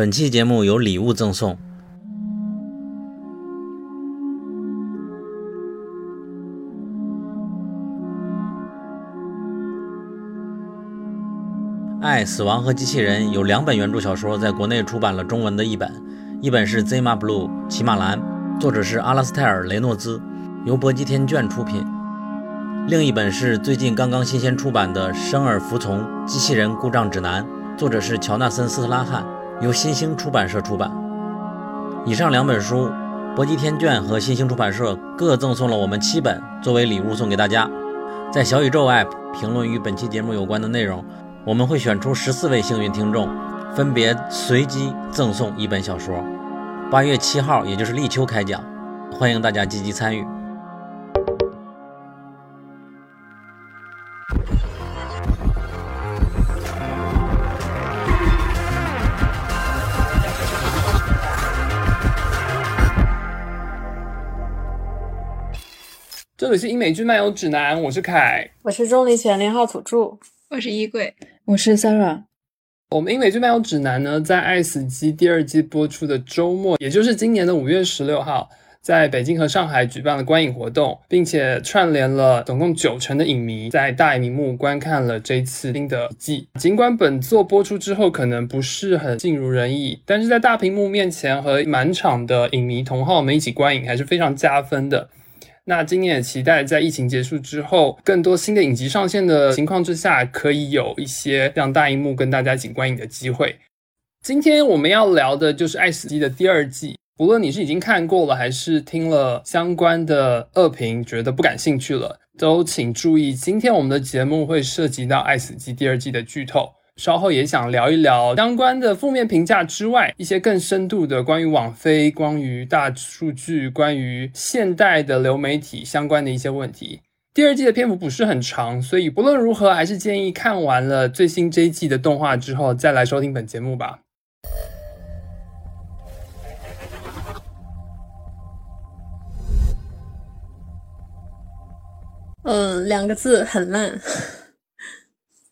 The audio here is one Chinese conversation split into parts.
本期节目有礼物赠送。《爱、死亡和机器人》有两本原著小说在国内出版了中文的译本，一本是《Zima Blue》骑马蓝，作者是阿拉斯泰尔·雷诺兹，由搏击天卷出品；另一本是最近刚刚新鲜出版的《生而服从：机器人故障指南》，作者是乔纳森·斯特拉汉，由新兴出版社出版。以上两本书，搏击天卷和新兴出版社各赠送了我们七本作为礼物送给大家。在小宇宙 App 评论与本期节目有关的内容。我们会选出十四位幸运听众，分别随机赠送一本小说。八月七号，也就是立秋开奖，欢迎大家积极参与。里是英美剧漫游指南，我是凯，我是钟离权零号土著。我是衣柜，我是 Sarah。我们英美剧漫游指南呢，在《爱死机》第二季播出的周末，也就是今年的五月十六号，在北京和上海举办了观影活动，并且串联了总共九成的影迷在大荧幕观看了这次新的季。尽管本作播出之后可能不是很尽如人意，但是在大屏幕面前和满场的影迷同好们一起观影，还是非常加分的。那今年也期待在疫情结束之后，更多新的影集上线的情况之下，可以有一些让大荧幕跟大家一起观影的机会。今天我们要聊的就是《爱死机》的第二季。不论你是已经看过了，还是听了相关的恶评觉得不感兴趣了，都请注意，今天我们的节目会涉及到《爱死机》第二季的剧透。稍后也想聊一聊相关的负面评价之外，一些更深度的关于网飞、关于大数据、关于现代的流媒体相关的一些问题。第二季的篇幅不是很长，所以不论如何，还是建议看完了最新这一季的动画之后再来收听本节目吧。嗯，两个字，很烂。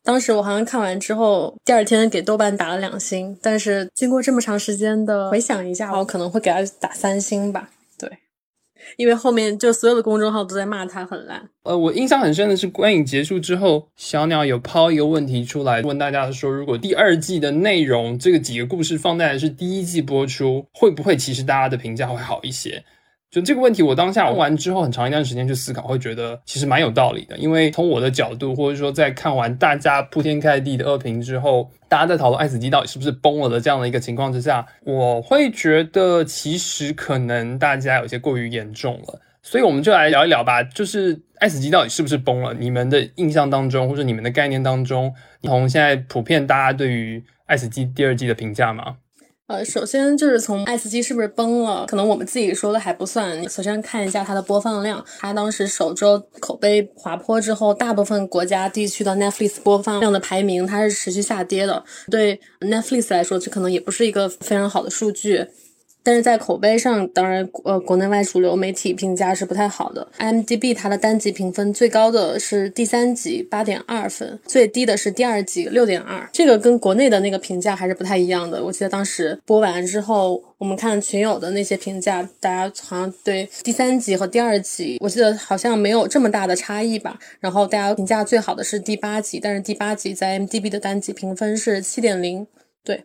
当时我好像看完之后，第二天给豆瓣打了两星。但是经过这么长时间的回想一下，我可能会给他打三星吧。对，因为后面就所有的公众号都在骂他很烂。呃，我印象很深的是观影结束之后，小鸟有抛一个问题出来，问大家说，如果第二季的内容这个几个故事放在是第一季播出，会不会其实大家的评价会好一些？就这个问题，我当下问完之后，很长一段时间去思考，会觉得其实蛮有道理的。因为从我的角度，或者说在看完大家铺天盖地的恶评之后，大家在讨论《爱死机》到底是不是崩了的这样的一个情况之下，我会觉得其实可能大家有些过于严重了。所以我们就来聊一聊吧，就是《爱死机》到底是不是崩了？你们的印象当中，或者你们的概念当中，从现在普遍大家对于《爱死机》第二季的评价吗？呃，首先就是从《爱斯基》是不是崩了，可能我们自己说的还不算。首先看一下它的播放量，它当时首周口碑滑坡之后，大部分国家地区的 Netflix 播放量的排名它是持续下跌的。对 Netflix 来说，这可能也不是一个非常好的数据。但是在口碑上，当然，呃，国内外主流媒体评价是不太好的。IMDB 它的单集评分最高的是第三集八点二分，最低的是第二集六点二。这个跟国内的那个评价还是不太一样的。我记得当时播完之后，我们看群友的那些评价，大家好像对第三集和第二集，我记得好像没有这么大的差异吧。然后大家评价最好的是第八集，但是第八集在 m d b 的单集评分是七点零。对。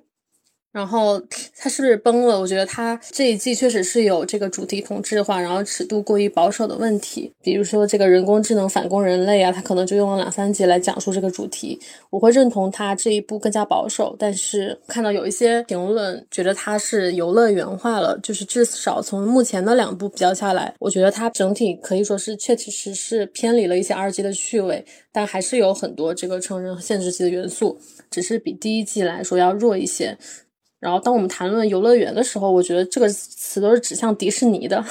然后它是不是崩了？我觉得它这一季确实是有这个主题同质化，然后尺度过于保守的问题。比如说这个人工智能反攻人类啊，它可能就用了两三集来讲述这个主题。我会认同它这一部更加保守，但是看到有一些评论觉得它是游乐园化了，就是至少从目前的两部比较下来，我觉得它整体可以说是确确实实偏离了一些二级的趣味，但还是有很多这个成人限制级的元素，只是比第一季来说要弱一些。然后，当我们谈论游乐园的时候，我觉得这个词都是指向迪士尼的，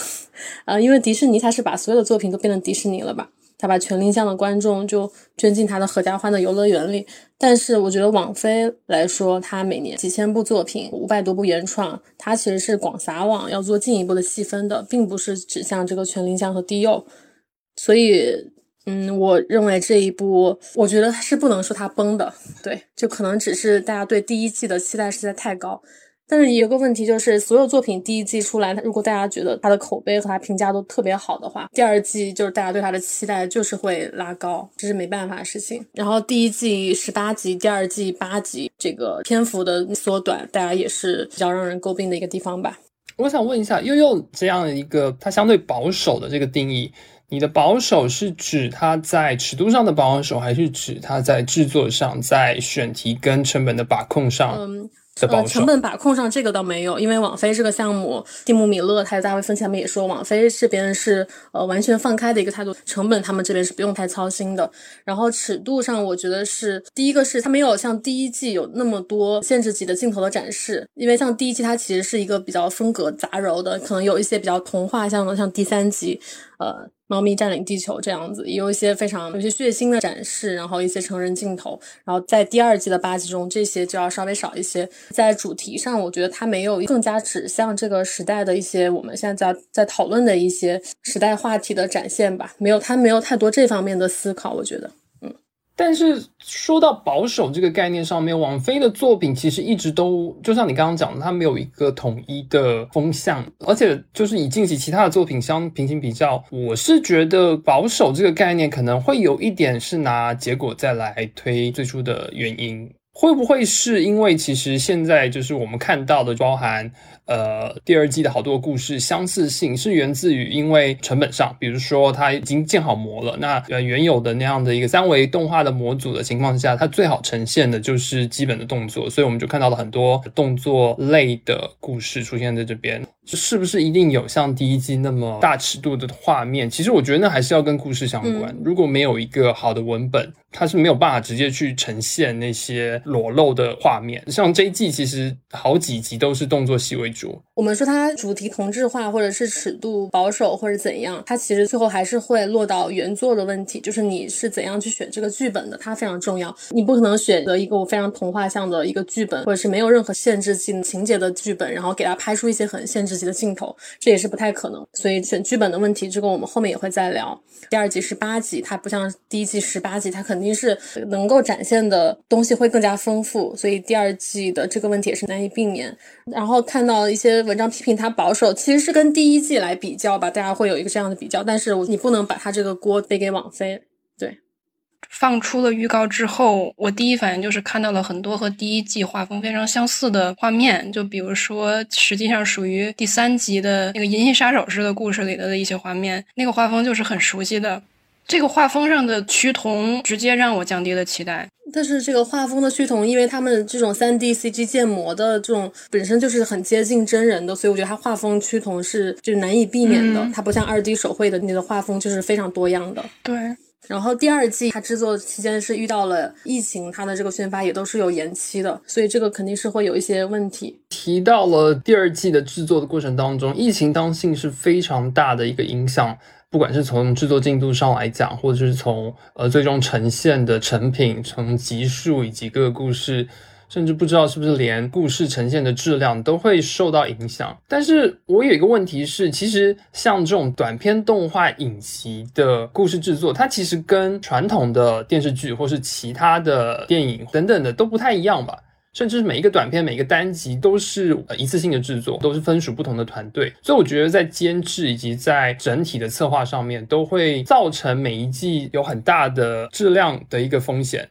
呃，因为迪士尼它是把所有的作品都变成迪士尼了吧？他把全龄向的观众就捐进他的合家欢的游乐园里。但是，我觉得网飞来说，它每年几千部作品，五百多部原创，它其实是广撒网，要做进一步的细分的，并不是指向这个全龄向和低幼。所以。嗯，我认为这一部，我觉得是不能说它崩的，对，就可能只是大家对第一季的期待实在太高。但是有个问题就是，所有作品第一季出来，如果大家觉得它的口碑和它评价都特别好的话，第二季就是大家对它的期待就是会拉高，这是没办法的事情。然后第一季十八集，第二季八集，这个篇幅的缩短，大家也是比较让人诟病的一个地方吧。我想问一下，悠悠这样一个它相对保守的这个定义。你的保守是指它在尺度上的保守，还是指它在制作上、在选题跟成本的把控上？嗯。呃，成本把控上这个倒没有，因为网飞这个项目，蒂姆·米勒还有大卫·芬奇他们也说，网飞这边是呃完全放开的一个态度，成本他们这边是不用太操心的。然后尺度上，我觉得是第一个是它没有像第一季有那么多限制级的镜头的展示，因为像第一季它其实是一个比较风格杂糅的，可能有一些比较童话像的，像第三集，呃。猫咪占领地球这样子，也有一些非常有些血腥的展示，然后一些成人镜头，然后在第二季的八集中，这些就要稍微少一些。在主题上，我觉得它没有更加指向这个时代的一些我们现在在在讨论的一些时代话题的展现吧，没有，它没有太多这方面的思考，我觉得。但是说到保守这个概念上面，王菲的作品其实一直都就像你刚刚讲的，它没有一个统一的风向，而且就是以近期其他的作品相平行比较，我是觉得保守这个概念可能会有一点是拿结果再来推最初的原因。会不会是因为其实现在就是我们看到的包含呃第二季的好多故事相似性是源自于因为成本上，比如说它已经建好模了，那呃原有的那样的一个三维动画的模组的情况下，它最好呈现的就是基本的动作，所以我们就看到了很多动作类的故事出现在这边。是不是一定有像第一季那么大尺度的画面？其实我觉得那还是要跟故事相关。如果没有一个好的文本，它是没有办法直接去呈现那些裸露的画面。像这一季其实好几集都是动作戏为我们说它主题同质化，或者是尺度保守，或者怎样，它其实最后还是会落到原作的问题，就是你是怎样去选这个剧本的，它非常重要。你不可能选择一个我非常童话像的一个剧本，或者是没有任何限制性情节的剧本，然后给它拍出一些很限制。级的镜头，这也是不太可能，所以选剧本的问题，这个我们后面也会再聊。第二集是八集，它不像第一季十八集，它肯定是能够展现的东西会更加丰富，所以第二季的这个问题也是难以避免。然后看到一些文章批评他保守，其实是跟第一季来比较吧，大家会有一个这样的比较，但是你不能把他这个锅背给网飞，对。放出了预告之后，我第一反应就是看到了很多和第一季画风非常相似的画面，就比如说，实际上属于第三集的那个《银翼杀手》式的故事里的的一些画面，那个画风就是很熟悉的。这个画风上的趋同，直接让我降低了期待。但是这个画风的趋同，因为他们这种三 D CG 建模的这种本身就是很接近真人的，所以我觉得它画风趋同是就难以避免的。它不像二 D 手绘的那个画风，就是非常多样的。对。然后第二季它制作期间是遇到了疫情，它的这个宣发也都是有延期的，所以这个肯定是会有一些问题。提到了第二季的制作的过程当中，疫情当性是非常大的一个影响，不管是从制作进度上来讲，或者是从呃最终呈现的成品、从集数以及各个故事。甚至不知道是不是连故事呈现的质量都会受到影响。但是我有一个问题是，其实像这种短片动画影集的故事制作，它其实跟传统的电视剧或是其他的电影等等的都不太一样吧？甚至是每一个短片、每一个单集都是一次性的制作，都是分属不同的团队。所以我觉得在监制以及在整体的策划上面，都会造成每一季有很大的质量的一个风险。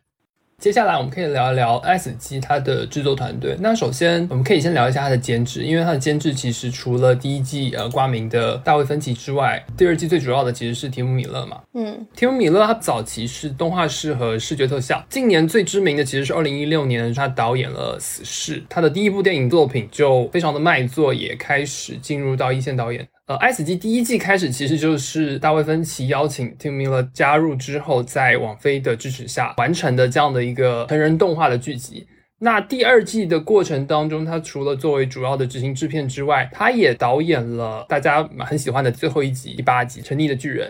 接下来我们可以聊一聊《爱死机》它的制作团队。那首先我们可以先聊一下它的监制，因为它的监制其实除了第一季呃挂名的大卫芬奇之外，第二季最主要的其实是提姆米勒嘛。嗯，提姆米勒他早期是动画师和视觉特效，近年最知名的其实是二零一六年他导演了《死侍》，他的第一部电影作品就非常的卖座，也开始进入到一线导演。呃，《爱死机》第一季开始其实就是大卫芬奇邀请 Tim Miller 加入之后，在网飞的支持下完成的这样的一个成人动画的剧集。那第二季的过程当中，他除了作为主要的执行制片之外，他也导演了大家很喜欢的最后一集第八集《沉溺的巨人》。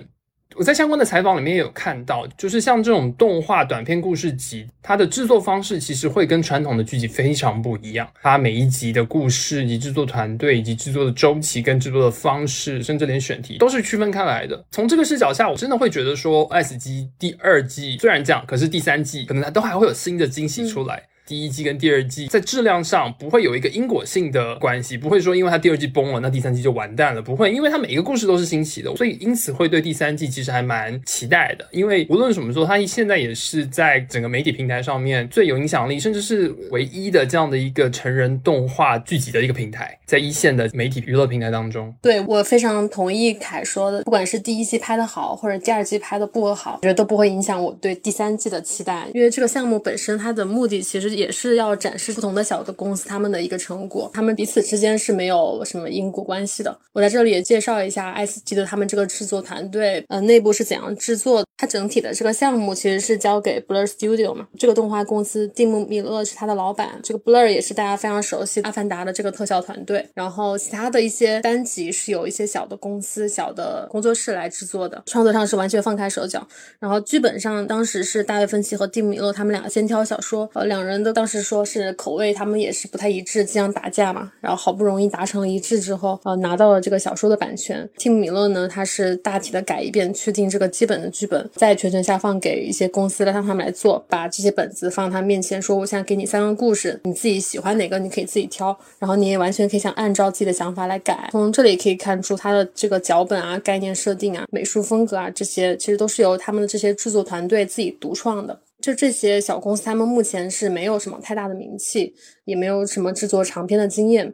我在相关的采访里面也有看到，就是像这种动画短片故事集，它的制作方式其实会跟传统的剧集非常不一样。它每一集的故事以及制作团队以及制作的周期跟制作的方式，甚至连选题都是区分开来的。从这个视角下，我真的会觉得说，《S 级》第二季虽然这样，可是第三季可能它都还会有新的惊喜出来。第一季跟第二季在质量上不会有一个因果性的关系，不会说因为它第二季崩了，那第三季就完蛋了，不会，因为它每一个故事都是新奇的，所以因此会对第三季其实还蛮期待的。因为无论怎么说，它现在也是在整个媒体平台上面最有影响力，甚至是唯一的这样的一个成人动画剧集的一个平台，在一线的媒体娱乐平台当中。对我非常同意凯说的，不管是第一季拍的好，或者第二季拍的不好，我觉得都不会影响我对第三季的期待，因为这个项目本身它的目的其实也是要展示不同的小的公司他们的一个成果，他们彼此之间是没有什么因果关系的。我在这里也介绍一下爱斯基的他们这个制作团队，呃，内部是怎样制作。它整体的这个项目其实是交给 Blur Studio 嘛，这个动画公司蒂姆米勒是他的老板，这个 Blur 也是大家非常熟悉《阿凡达》的这个特效团队。然后其他的一些单集是有一些小的公司、小的工作室来制作的，创作上是完全放开手脚。然后剧本上当时是大卫芬奇和蒂姆米勒他们俩先挑小说，呃，两人的当时说是口味他们也是不太一致，经常打架嘛。然后好不容易达成了一致之后，呃，拿到了这个小说的版权。蒂姆米勒呢，他是大体的改一遍，确定这个基本的剧本。再全权下放给一些公司，让他们来做，把这些本子放他面前，说我现在给你三个故事，你自己喜欢哪个，你可以自己挑，然后你也完全可以想按照自己的想法来改。从这里可以看出，他的这个脚本啊、概念设定啊、美术风格啊这些，其实都是由他们的这些制作团队自己独创的。就这些小公司，他们目前是没有什么太大的名气，也没有什么制作长片的经验。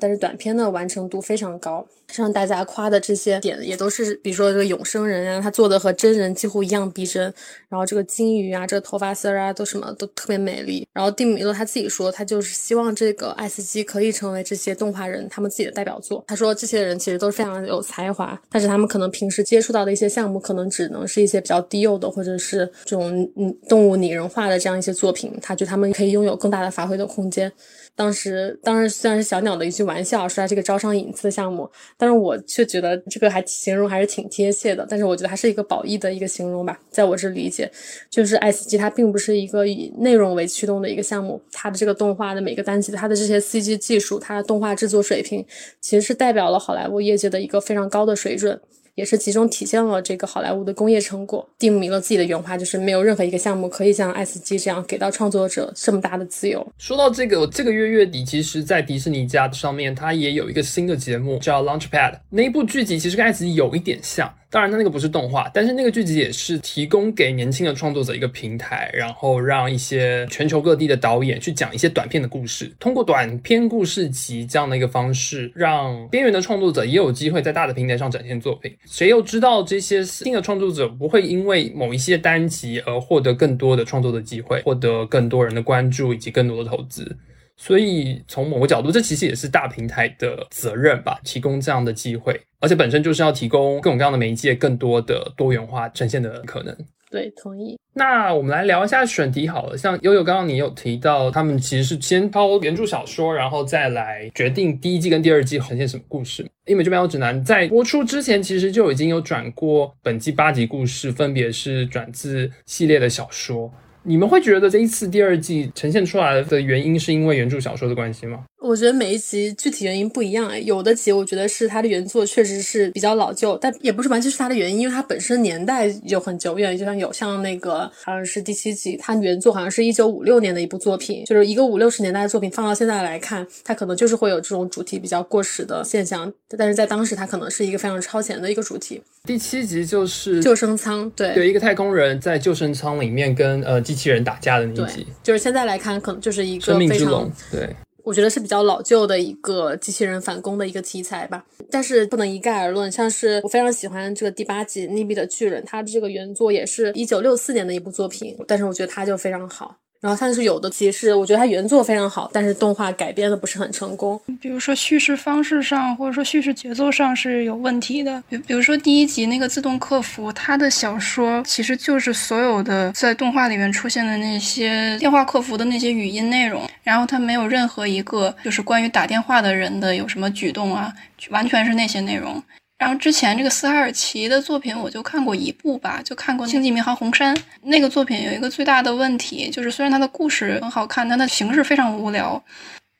但是短片的完成度非常高，像大家夸的这些点也都是，比如说这个永生人啊，他做的和真人几乎一样逼真，然后这个金鱼啊，这个头发丝儿啊，都什么都特别美丽。然后蒂米勒他自己说，他就是希望这个爱斯基可以成为这些动画人他们自己的代表作。他说这些人其实都是非常有才华，但是他们可能平时接触到的一些项目，可能只能是一些比较低幼的，或者是这种嗯动物拟人化的这样一些作品。他觉得他们可以拥有更大的发挥的空间。当时，当时虽然是小鸟的一句玩笑，说它是个招商引资的项目，但是我却觉得这个还形容还是挺贴切的。但是我觉得还是一个褒义的一个形容吧，在我这理解，就是爱斯基它并不是一个以内容为驱动的一个项目，它的这个动画的每个单集，它的这些 CG 技术，它的动画制作水平，其实是代表了好莱坞业界的一个非常高的水准。也是集中体现了这个好莱坞的工业成果。蒂姆·米勒自己的原话就是：没有任何一个项目可以像《爱斯基》这样给到创作者这么大的自由。说到这个，这个月月底，其实，在迪士尼家上面，它也有一个新的节目叫《Launchpad》，那一部剧集其实跟《爱斯基》有一点像。当然，它那个不是动画，但是那个剧集也是提供给年轻的创作者一个平台，然后让一些全球各地的导演去讲一些短片的故事，通过短片故事集这样的一个方式，让边缘的创作者也有机会在大的平台上展现作品。谁又知道这些新的创作者不会因为某一些单集而获得更多的创作的机会，获得更多人的关注以及更多的投资？所以从某个角度，这其实也是大平台的责任吧，提供这样的机会，而且本身就是要提供各种各样的媒介，更多的多元化呈现的可能。对，同意。那我们来聊一下选题好了，像悠悠刚刚你有提到，他们其实是先抄原著小说，然后再来决定第一季跟第二季呈现什么故事。因为这边有指南在播出之前，其实就已经有转过本季八集故事，分别是转自系列的小说。你们会觉得这一次第二季呈现出来的原因是因为原著小说的关系吗？我觉得每一集具体原因不一样哎，有的集我觉得是它的原作确实是比较老旧，但也不是完全是它的原因，因为它本身年代就很久远，就像有像那个好像是第七集，它原作好像是一九五六年的一部作品，就是一个五六十年代的作品放到现在来看，它可能就是会有这种主题比较过时的现象，但是在当时它可能是一个非常超前的一个主题。第七集就是救生舱，对，有一个太空人在救生舱里面跟呃机器人打架的那一集，就是现在来看可能就是一个生命之龙，对。我觉得是比较老旧的一个机器人反攻的一个题材吧，但是不能一概而论。像是我非常喜欢这个第八集《溺毙的巨人》，它的这个原作也是一九六四年的一部作品，但是我觉得它就非常好。然后它是有的，其实我觉得它原作非常好，但是动画改编的不是很成功。比如说叙事方式上，或者说叙事节奏上是有问题的。比比如说第一集那个自动客服，它的小说其实就是所有的在动画里面出现的那些电话客服的那些语音内容，然后它没有任何一个就是关于打电话的人的有什么举动啊，完全是那些内容。然后之前这个斯海尔奇的作品我就看过一部吧，就看过《星际迷航红山》那个作品，有一个最大的问题就是，虽然它的故事很好看，但它形式非常无聊，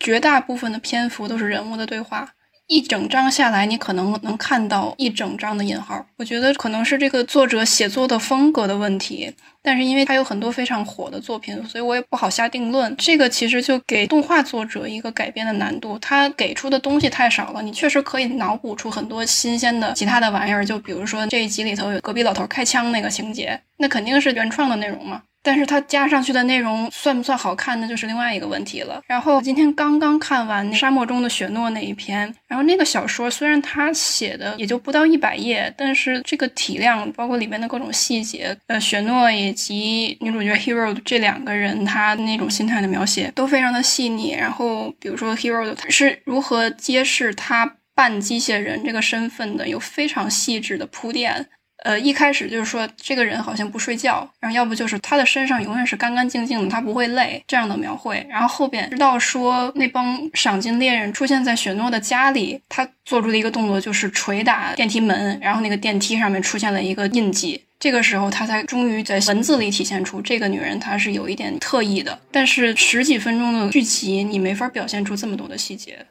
绝大部分的篇幅都是人物的对话，一整章下来，你可能能看到一整章的引号。我觉得可能是这个作者写作的风格的问题，但是因为他有很多非常火的作品，所以我也不好下定论。这个其实就给动画作者一个改编的难度，他给出的东西太少了。你确实可以脑补出很多新鲜的其他的玩意儿，就比如说这一集里头有隔壁老头开枪那个情节，那肯定是原创的内容嘛。但是它加上去的内容算不算好看，那就是另外一个问题了。然后今天刚刚看完《沙漠中的雪诺》那一篇，然后那个小说虽然他写的也就不到一百页，但是这个体量，包括里面的各种细节，呃，雪诺以及女主角 Hero 这两个人他那种心态的描写都非常的细腻。然后比如说 Hero 是如何揭示他半机械人这个身份的，有非常细致的铺垫。呃，一开始就是说这个人好像不睡觉，然后要不就是他的身上永远是干干净净的，他不会累这样的描绘。然后后边直到说那帮赏金猎人出现在雪诺的家里，他做出的一个动作就是捶打电梯门，然后那个电梯上面出现了一个印记。这个时候他才终于在文字里体现出这个女人她是有一点特异的。但是十几分钟的剧集，你没法表现出这么多的细节。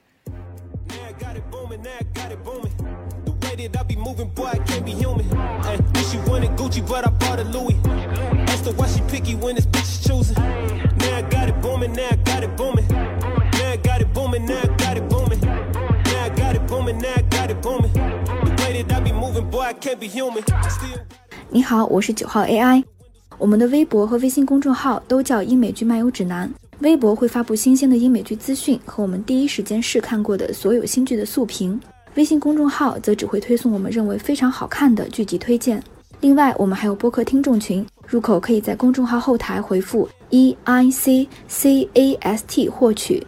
I be moving, boy, I can't be human. Ay, she wanted Gucci, but I bought a Louis. Asked her why she picky when this bitch is choosing. Now I got it booming, now I got it booming. Now I got it booming, now I got it booming. Now I got it booming, now I got it booming. The way that I be moving, boy, I can't be human. Still... 你好，我是九号 AI。我们的微博和微信公众号都叫英美剧漫游指南。微博会发布新鲜的英美剧资讯和我们第一时间试看过的所有新剧的速评。微信公众号则只会推送我们认为非常好看的剧集推荐。另外，我们还有播客听众群，入口可以在公众号后台回复 E I C C A S T 获取。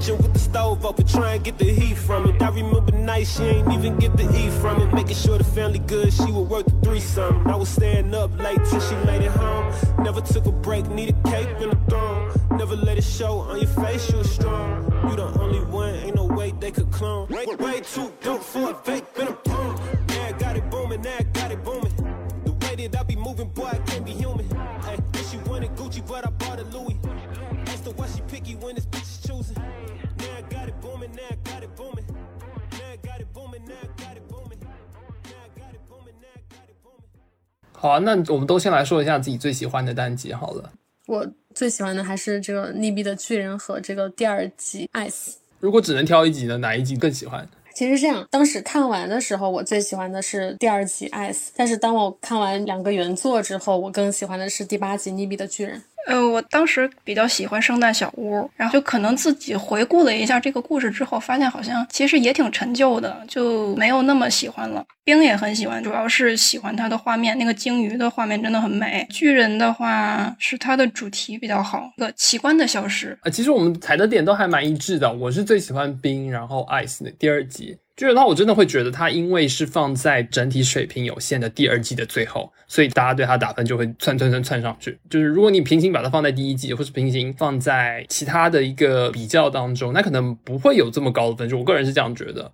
Stove up and try and get the heat from it. I remember nights she ain't even get the eat from it. Making sure the family good, she would work the three something. I was staying up late till she made it home. Never took a break, needed cake in the throne. Never let it show on your face, you was strong. You the only one, ain't no way they could clone. Way, way too dope for a fake, been a punk. 好啊，那我们都先来说一下自己最喜欢的单集好了。我最喜欢的还是这个《溺毙的巨人》和这个第二集《Ice》。如果只能挑一集呢，哪一集更喜欢？其实这样，当时看完的时候，我最喜欢的是第二集《Ice》，但是当我看完两个原作之后，我更喜欢的是第八集《逆毙的巨人》。呃，我当时比较喜欢圣诞小屋，然后就可能自己回顾了一下这个故事之后，发现好像其实也挺陈旧的，就没有那么喜欢了。冰也很喜欢，主要是喜欢它的画面，那个鲸鱼的画面真的很美。巨人的话是它的主题比较好，个奇观的消失。啊，其实我们踩的点都还蛮一致的。我是最喜欢冰，然后 ice 的第二集。巨人的话，我真的会觉得它因为是放在整体水平有限的第二季的最后，所以大家对它打分就会窜窜窜窜上去。就是如果你平行把它放在第一季，或是平行放在其他的一个比较当中，那可能不会有这么高的分数。我个人是这样觉得。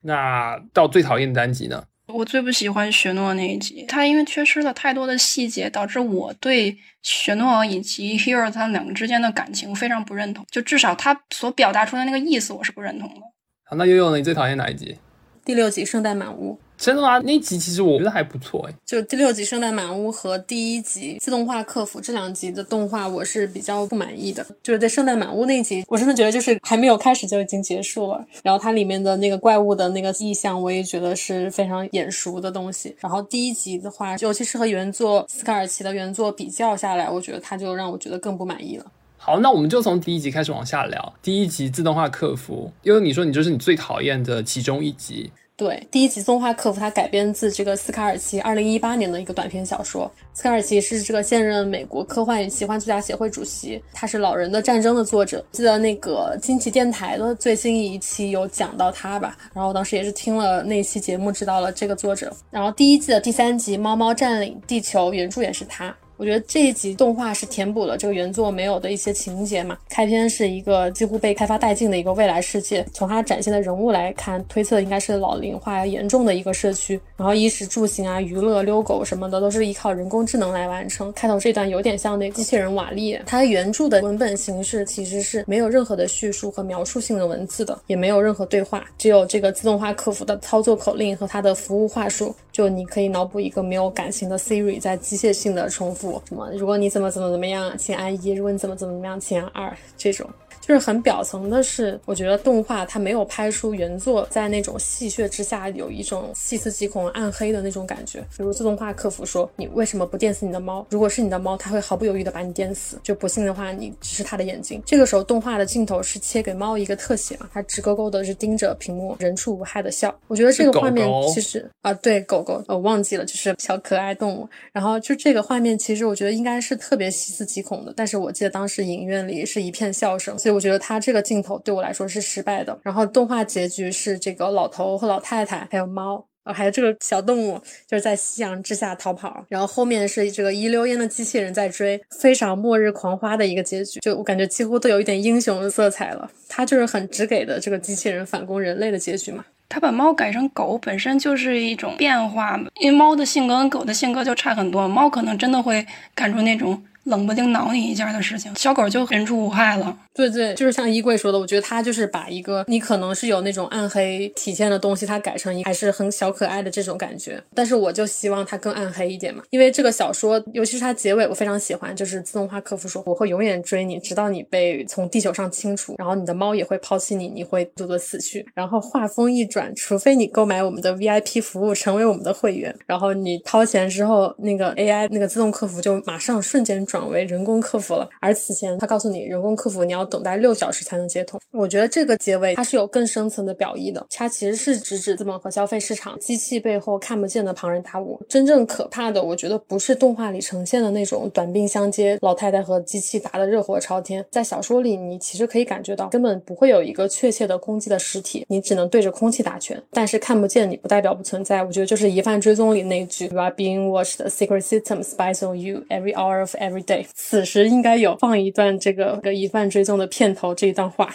那到最讨厌的单集呢？我最不喜欢雪诺那一集，他因为缺失了太多的细节，导致我对雪诺以及 Hero 他们两个之间的感情非常不认同。就至少他所表达出来那个意思，我是不认同的。好，那悠悠呢？你最讨厌哪一集？第六集《圣诞满屋》。真的吗？那集其实我觉得还不错哎。就第六集《圣诞满屋》和第一集《自动化客服》这两集的动画，我是比较不满意的。就是在《圣诞满屋》那集，我真的觉得就是还没有开始就已经结束了。然后它里面的那个怪物的那个意象，我也觉得是非常眼熟的东西。然后第一集的话，尤其是和原作斯卡尔奇的原作比较下来，我觉得它就让我觉得更不满意了。好，那我们就从第一集开始往下聊。第一集自动化客服，因为你说你就是你最讨厌的其中一集。对，第一集《自动化客服》它改编自这个斯卡尔奇二零一八年的一个短篇小说。斯卡尔奇是这个现任美国科幻与奇幻作家协会主席，他是《老人的战争》的作者。记得那个惊奇电台的最新一期有讲到他吧？然后我当时也是听了那期节目，知道了这个作者。然后第一季的第三集《猫猫占领地球》原著也是他。我觉得这一集动画是填补了这个原作没有的一些情节嘛。开篇是一个几乎被开发殆尽的一个未来世界，从它展现的人物来看，推测应该是老龄化严重的一个社区。然后衣食住行啊、娱乐、遛狗什么的都是依靠人工智能来完成。开头这段有点像那机器人瓦力，它原著的文本形式其实是没有任何的叙述和描述性的文字的，也没有任何对话，只有这个自动化客服的操作口令和它的服务话术。就你可以脑补一个没有感情的 Siri 在机械性的重复什么，如果你怎么怎么怎么样，请按一；如果你怎么怎么怎么样，请按二。这种。就是很表层的是，我觉得动画它没有拍出原作在那种戏谑之下有一种细思极恐、暗黑的那种感觉。比如自动化客服说：“你为什么不电死你的猫？如果是你的猫，它会毫不犹豫的把你电死。就不信的话，你只是它的眼睛。”这个时候，动画的镜头是切给猫一个特写嘛，它直勾勾的是盯着屏幕，人畜无害的笑。我觉得这个画面其实啊，对狗狗，我忘记了，就是小可爱动物。然后就这个画面，其实我觉得应该是特别细思极恐的。但是我记得当时影院里是一片笑声，所以。我觉得他这个镜头对我来说是失败的。然后动画结局是这个老头和老太太，还有猫，呃，还有这个小动物，就是在夕阳之下逃跑。然后后面是这个一溜烟的机器人在追，非常末日狂花的一个结局。就我感觉几乎都有一点英雄色彩了。他就是很直给的这个机器人反攻人类的结局嘛。他把猫改成狗本身就是一种变化，因为猫的性格跟狗的性格就差很多。猫可能真的会干出那种。冷不丁挠你一下的事情，小狗就人畜无害了。对对，就是像衣柜说的，我觉得他就是把一个你可能是有那种暗黑体现的东西，他改成一还是很小可爱的这种感觉。但是我就希望它更暗黑一点嘛，因为这个小说，尤其是它结尾，我非常喜欢，就是自动化客服说我会永远追你，直到你被从地球上清除，然后你的猫也会抛弃你，你会独自死去。然后话锋一转，除非你购买我们的 VIP 服务，成为我们的会员，然后你掏钱之后，那个 AI 那个自动客服就马上瞬间转转为人工客服了。而此前他告诉你，人工客服你要。等待六小时才能接通，我觉得这个结尾它是有更深层的表意的，它其实是直指资本和消费市场机器背后看不见的庞然大物。真正可怕的，我觉得不是动画里呈现的那种短兵相接，老太太和机器打得热火朝天。在小说里，你其实可以感觉到根本不会有一个确切的攻击的实体，你只能对着空气打拳。但是看不见你不代表不存在，我觉得就是疑犯追踪里那句 “You are being watched, secret system spies on you every hour of every day”。此时应该有放一段这个个疑犯追踪。的片头这一段话。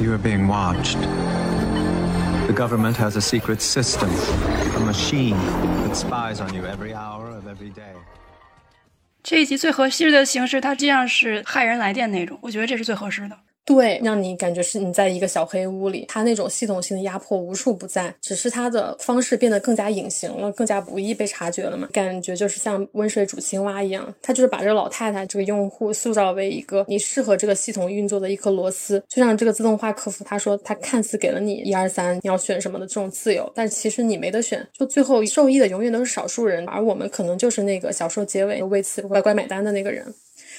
You are being watched. The government has a secret system, a machine that spies on you every hour of every day. 这一集最合适的形式，它既然是骇人来电那种，我觉得这是最合适的。对，让你感觉是你在一个小黑屋里，它那种系统性的压迫无处不在，只是它的方式变得更加隐形了，更加不易被察觉了嘛？感觉就是像温水煮青蛙一样，它就是把这个老太太这个用户塑造为一个你适合这个系统运作的一颗螺丝，就像这个自动化客服，他说他看似给了你一二三，你要选什么的这种自由，但其实你没得选，就最后受益的永远都是少数人，而我们可能就是那个小说结尾为此乖乖买单的那个人。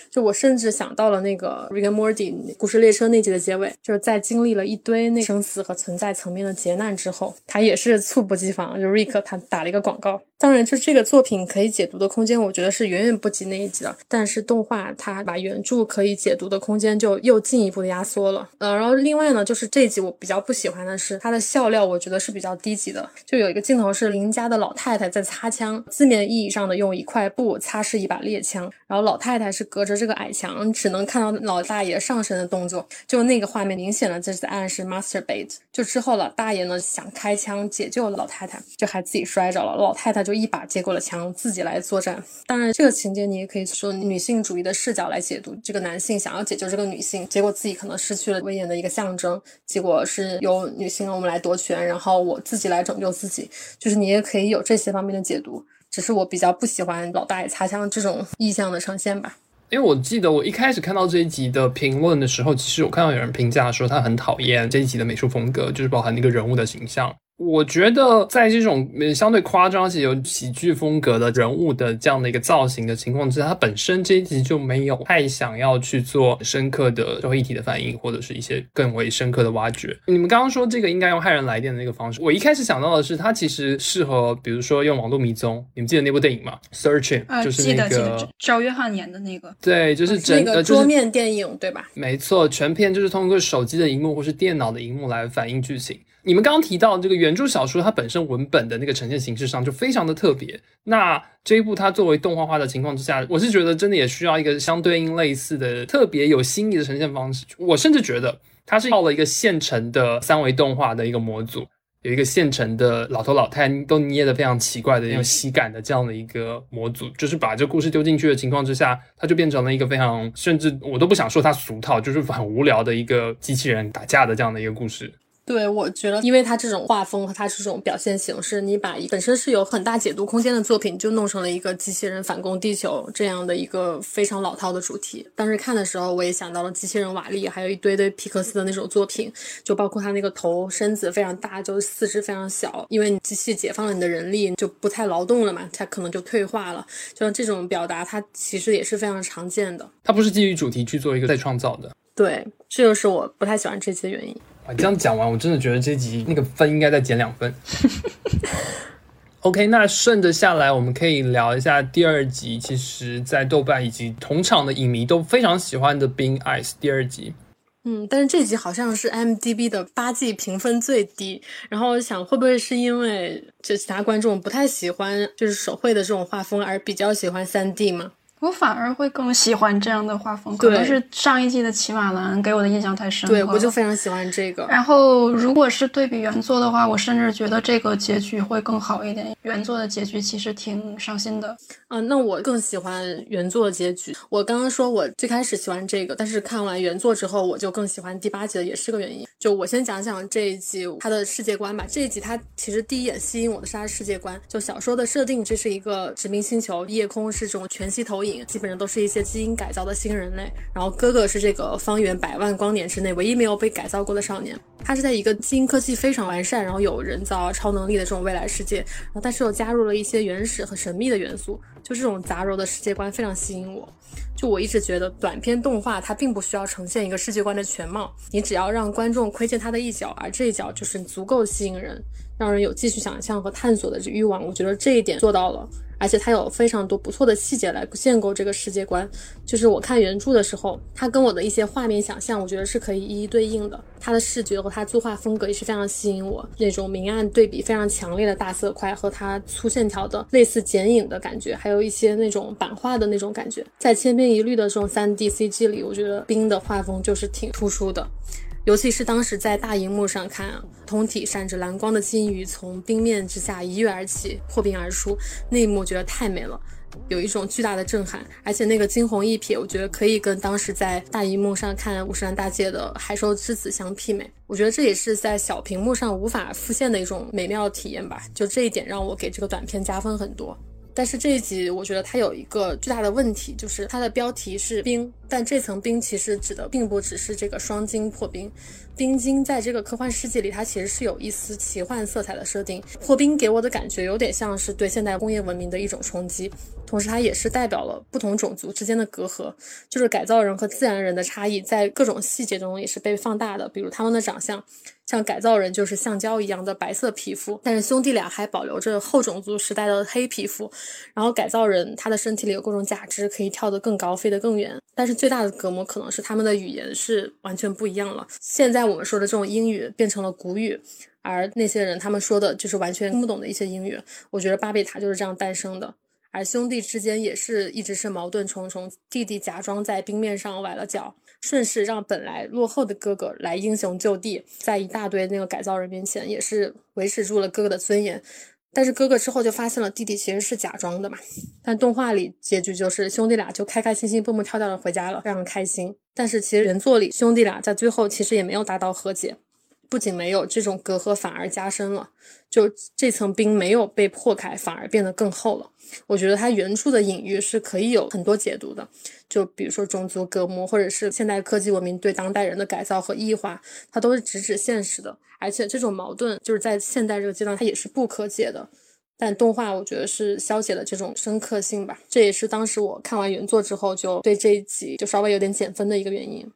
就我甚至想到了那个《Rick and Morty》故事列车那集的结尾，就是在经历了一堆那生死和存在层面的劫难之后，他也是猝不及防，就 Rick 他打了一个广告。当然，就这个作品可以解读的空间，我觉得是远远不及那一集的。但是动画它把原著可以解读的空间就又进一步的压缩了。呃，然后另外呢，就是这一集我比较不喜欢的是它的笑料，我觉得是比较低级的。就有一个镜头是邻家的老太太在擦枪，字面意义上的用一块布擦拭一把猎枪，然后老太太是隔着这个矮墙，只能看到老大爷上身的动作。就那个画面，明显的这是在暗示 masturbate。就之后老大爷呢想开枪解救老太太，就还自己摔着了，老太太。就一把接过了枪，自己来作战。当然，这个情节你也可以说女性主义的视角来解读。这个男性想要解救这个女性，结果自己可能失去了威严的一个象征。结果是由女性我们来夺权，然后我自己来拯救自己。就是你也可以有这些方面的解读。只是我比较不喜欢老大爷擦枪这种意象的呈现吧。因为我记得我一开始看到这一集的评论的时候，其实我看到有人评价说他很讨厌这一集的美术风格，就是包含那个人物的形象。我觉得在这种相对夸张且有喜剧风格的人物的这样的一个造型的情况之下，它本身这一集就没有太想要去做深刻的社会议题的反应，或者是一些更为深刻的挖掘。你们刚刚说这个应该用骇人来电的那个方式，我一开始想到的是，它其实适合，比如说用网络迷踪。你们记得那部电影吗？Searching，就是那个赵约翰演的那个。对，就是整个桌面电影，对吧？没错，全片就是通过手机的荧幕或是电脑的荧幕来反映剧情。你们刚刚提到这个原著小说，它本身文本的那个呈现形式上就非常的特别。那这一部它作为动画化的情况之下，我是觉得真的也需要一个相对应类似的特别有新意的呈现方式。我甚至觉得它是套了一个现成的三维动画的一个模组，有一个现成的老头老太都捏的非常奇怪的有喜感的这样的一个模组，就是把这故事丢进去的情况之下，它就变成了一个非常甚至我都不想说它俗套，就是很无聊的一个机器人打架的这样的一个故事。对，我觉得，因为它这种画风和它这种表现形式，你把本身是有很大解读空间的作品，就弄成了一个机器人反攻地球这样的一个非常老套的主题。当时看的时候，我也想到了机器人瓦力，还有一堆堆皮克斯的那种作品，就包括他那个头身子非常大，就四肢非常小，因为你机器解放了你的人力，就不太劳动了嘛，它可能就退化了。就像这种表达，它其实也是非常常见的。它不是基于主题去做一个再创造的。对，这就是我不太喜欢这些原因。啊，这样讲完，我真的觉得这集那个分应该再减两分。OK，那顺着下来，我们可以聊一下第二集。其实，在豆瓣以及同场的影迷都非常喜欢的《冰 ice》第二集。嗯，但是这集好像是 m d b 的八季评分最低。然后我想，会不会是因为就其他观众不太喜欢就是手绘的这种画风，而比较喜欢三 D 吗？我反而会更喜欢这样的画风，可能是上一季的《骑马蓝》给我的印象太深了。对，我就非常喜欢这个。然后，如果是对比原作的话，我甚至觉得这个结局会更好一点。原作的结局其实挺伤心的。啊，那我更喜欢原作的结局。我刚刚说我最开始喜欢这个，但是看完原作之后，我就更喜欢第八集的，也是个原因。就我先讲讲这一集它的世界观吧。这一集它其实第一眼吸引我的是它的世界观。就小说的设定，这是一个殖民星球，夜空是这种全息投影。基本上都是一些基因改造的新人类，然后哥哥是这个方圆百万光年之内唯一没有被改造过的少年。他是在一个基因科技非常完善，然后有人造超能力的这种未来世界，然后但是又加入了一些原始和神秘的元素，就这种杂糅的世界观非常吸引我。就我一直觉得短片动画它并不需要呈现一个世界观的全貌，你只要让观众窥见它的一角，而这一角就是足够吸引人，让人有继续想象和探索的欲望。我觉得这一点做到了。而且它有非常多不错的细节来建构这个世界观。就是我看原著的时候，它跟我的一些画面想象，我觉得是可以一一对应的。它的视觉和它作画风格也是非常吸引我。那种明暗对比非常强烈的大色块和它粗线条的类似剪影的感觉，还有一些那种版画的那种感觉，在千篇一律的这种三 D CG 里，我觉得冰的画风就是挺突出的。尤其是当时在大荧幕上看，通体闪着蓝光的金鱼从冰面之下一跃而起，破冰而出，那一幕觉得太美了，有一种巨大的震撼。而且那个惊鸿一瞥，我觉得可以跟当时在大荧幕上看五十岚大介的海兽之子相媲美。我觉得这也是在小屏幕上无法复现的一种美妙体验吧。就这一点让我给这个短片加分很多。但是这一集我觉得它有一个巨大的问题，就是它的标题是冰，但这层冰其实指的并不只是这个双晶破冰。冰晶在这个科幻世界里，它其实是有一丝奇幻色彩的设定。破冰给我的感觉有点像是对现代工业文明的一种冲击，同时它也是代表了不同种族之间的隔阂，就是改造人和自然人的差异，在各种细节中也是被放大的，比如他们的长相。像改造人就是橡胶一样的白色皮肤，但是兄弟俩还保留着后种族时代的黑皮肤。然后改造人他的身体里有各种假肢，可以跳得更高，飞得更远。但是最大的隔膜可能是他们的语言是完全不一样了。现在我们说的这种英语变成了古语，而那些人他们说的就是完全听不懂的一些英语。我觉得巴贝塔就是这样诞生的。而兄弟之间也是一直是矛盾重重，弟弟假装在冰面上崴了脚。顺势让本来落后的哥哥来英雄救地，在一大堆那个改造人面前，也是维持住了哥哥的尊严。但是哥哥之后就发现了弟弟其实是假装的嘛。但动画里结局就是兄弟俩就开开心心蹦蹦跳跳的回家了，非常开心。但是其实原作里兄弟俩在最后其实也没有达到和解，不仅没有这种隔阂，反而加深了。就这层冰没有被破开，反而变得更厚了。我觉得它原著的隐喻是可以有很多解读的，就比如说种族隔膜，或者是现代科技文明对当代人的改造和异化，它都是直指现实的。而且这种矛盾就是在现代这个阶段，它也是不可解的。但动画我觉得是消解了这种深刻性吧，这也是当时我看完原作之后就对这一集就稍微有点减分的一个原因。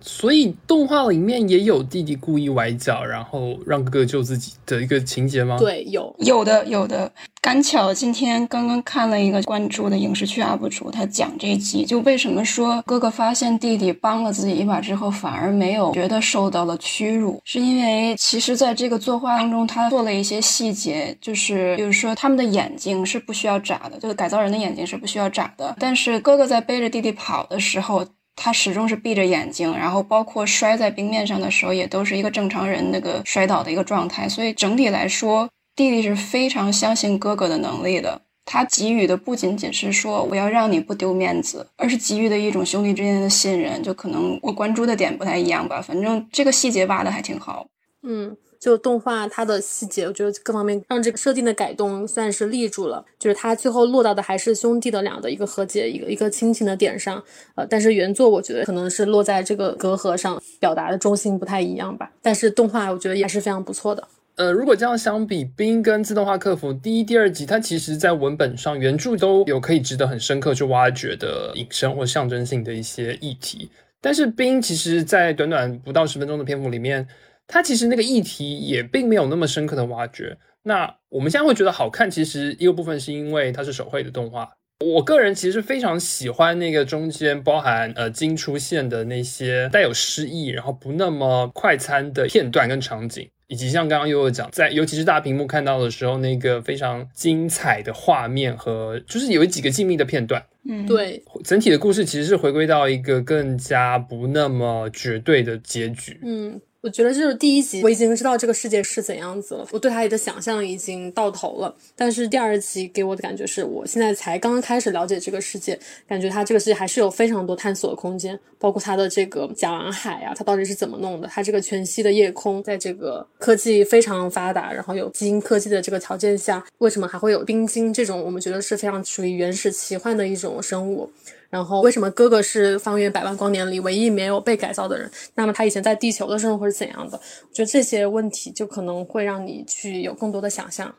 所以动画里面也有弟弟故意崴脚，然后让哥哥救自己的一个情节吗？，对，有有的有的，赶巧今天刚刚看了一个关注的影视剧 UP 主，他讲这一集，就为什么说哥哥发现弟弟帮了自己一把之后，反而没有觉得受到了屈辱，是因为其实在这个作画当中，他做了一些细节，就是比如说他们的眼睛是不需要眨的，就是改造人的眼睛是不需要眨的，但是哥哥在背着弟弟跑的时候。他始终是闭着眼睛，然后包括摔在冰面上的时候，也都是一个正常人那个摔倒的一个状态。所以整体来说，弟弟是非常相信哥哥的能力的。他给予的不仅仅是说我要让你不丢面子，而是给予的一种兄弟之间的信任。就可能我关注的点不太一样吧，反正这个细节挖的还挺好。嗯，就动画它的细节，我觉得各方面让这个设定的改动算是立住了。就是它最后落到的还是兄弟的俩的一个和解，一个一个亲情的点上。呃，但是原作我觉得可能是落在这个隔阂上，表达的中心不太一样吧。但是动画我觉得也是非常不错的。呃，如果这样相比，《冰》跟《自动化客服》第一、第二集，它其实在文本上原著都有可以值得很深刻去挖掘的隐身或象征性的一些议题。但是《冰》其实，在短短不到十分钟的篇幅里面，它其实那个议题也并没有那么深刻的挖掘。那我们现在会觉得好看，其实一个部分是因为它是手绘的动画。我个人其实非常喜欢那个中间包含呃金出现的那些带有诗意，然后不那么快餐的片段跟场景，以及像刚刚悠悠讲，在尤其是大屏幕看到的时候，那个非常精彩的画面和就是有几个静谧的片段，嗯，，对，整体的故事其实是回归到一个更加不那么绝对的结局。嗯，我觉得就是第一集我已经知道这个世界是怎样子了，我对它的想象已经到头了。但是第二集给我的感觉是我现在才刚刚开始了解这个世界，感觉它这个世界还是有非常多探索的空间，包括它的这个甲烷海啊，它到底是怎么弄的？它这个全息的夜空，在这个科技非常发达，然后有基因科技的这个条件下，为什么还会有冰晶这种我们觉得是非常属于原始奇幻的一种生物？然后为什么哥哥是方圆百万光年里唯一没有被改造的人？那么他以前在地球的生活是怎样的？我觉得这些问题就可能会让你去有更多的想象。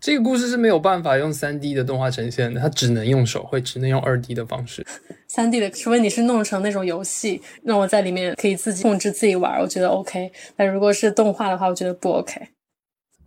这个故事是没有办法用三 D 的动画呈现的，它只能用手绘，只能用二 D 的方式。三 D 的，除非你是弄成那种游戏，让我在里面可以自己控制自己玩，我觉得 OK。但如果是动画的话，我觉得不 OK。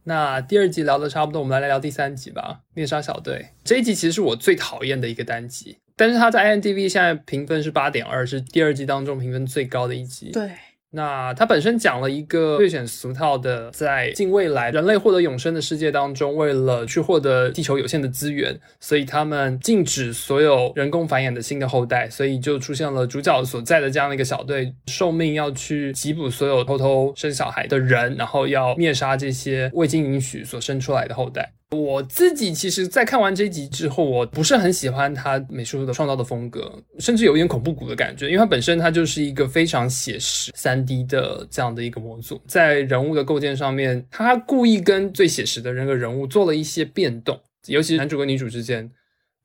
那第二集聊的差不多，我们来聊聊第三集吧。猎杀小队这一集其实是我最讨厌的一个单集，但是它在 IMDB 现在评分是八点二，是第二季当中评分最高的一集。对，那它本身讲了一个略显俗套的，在近未来人类获得永生的世界当中，为了去获得地球有限的资源，所以他们禁止所有人工繁衍的新的后代，所以就出现了主角所在的这样的一个小队，受命要去缉捕所有偷偷生小孩的人，然后要灭杀这些未经允许所生出来的后代。我自己其实，在看完这集之后，我不是很喜欢他美术的创造的风格，甚至有一点恐怖谷的感觉，因为它本身它就是一个非常写实三 D 的这样的一个模组，在人物的构建上面，他故意跟最写实的那个人物做了一些变动，尤其是男主跟女主之间。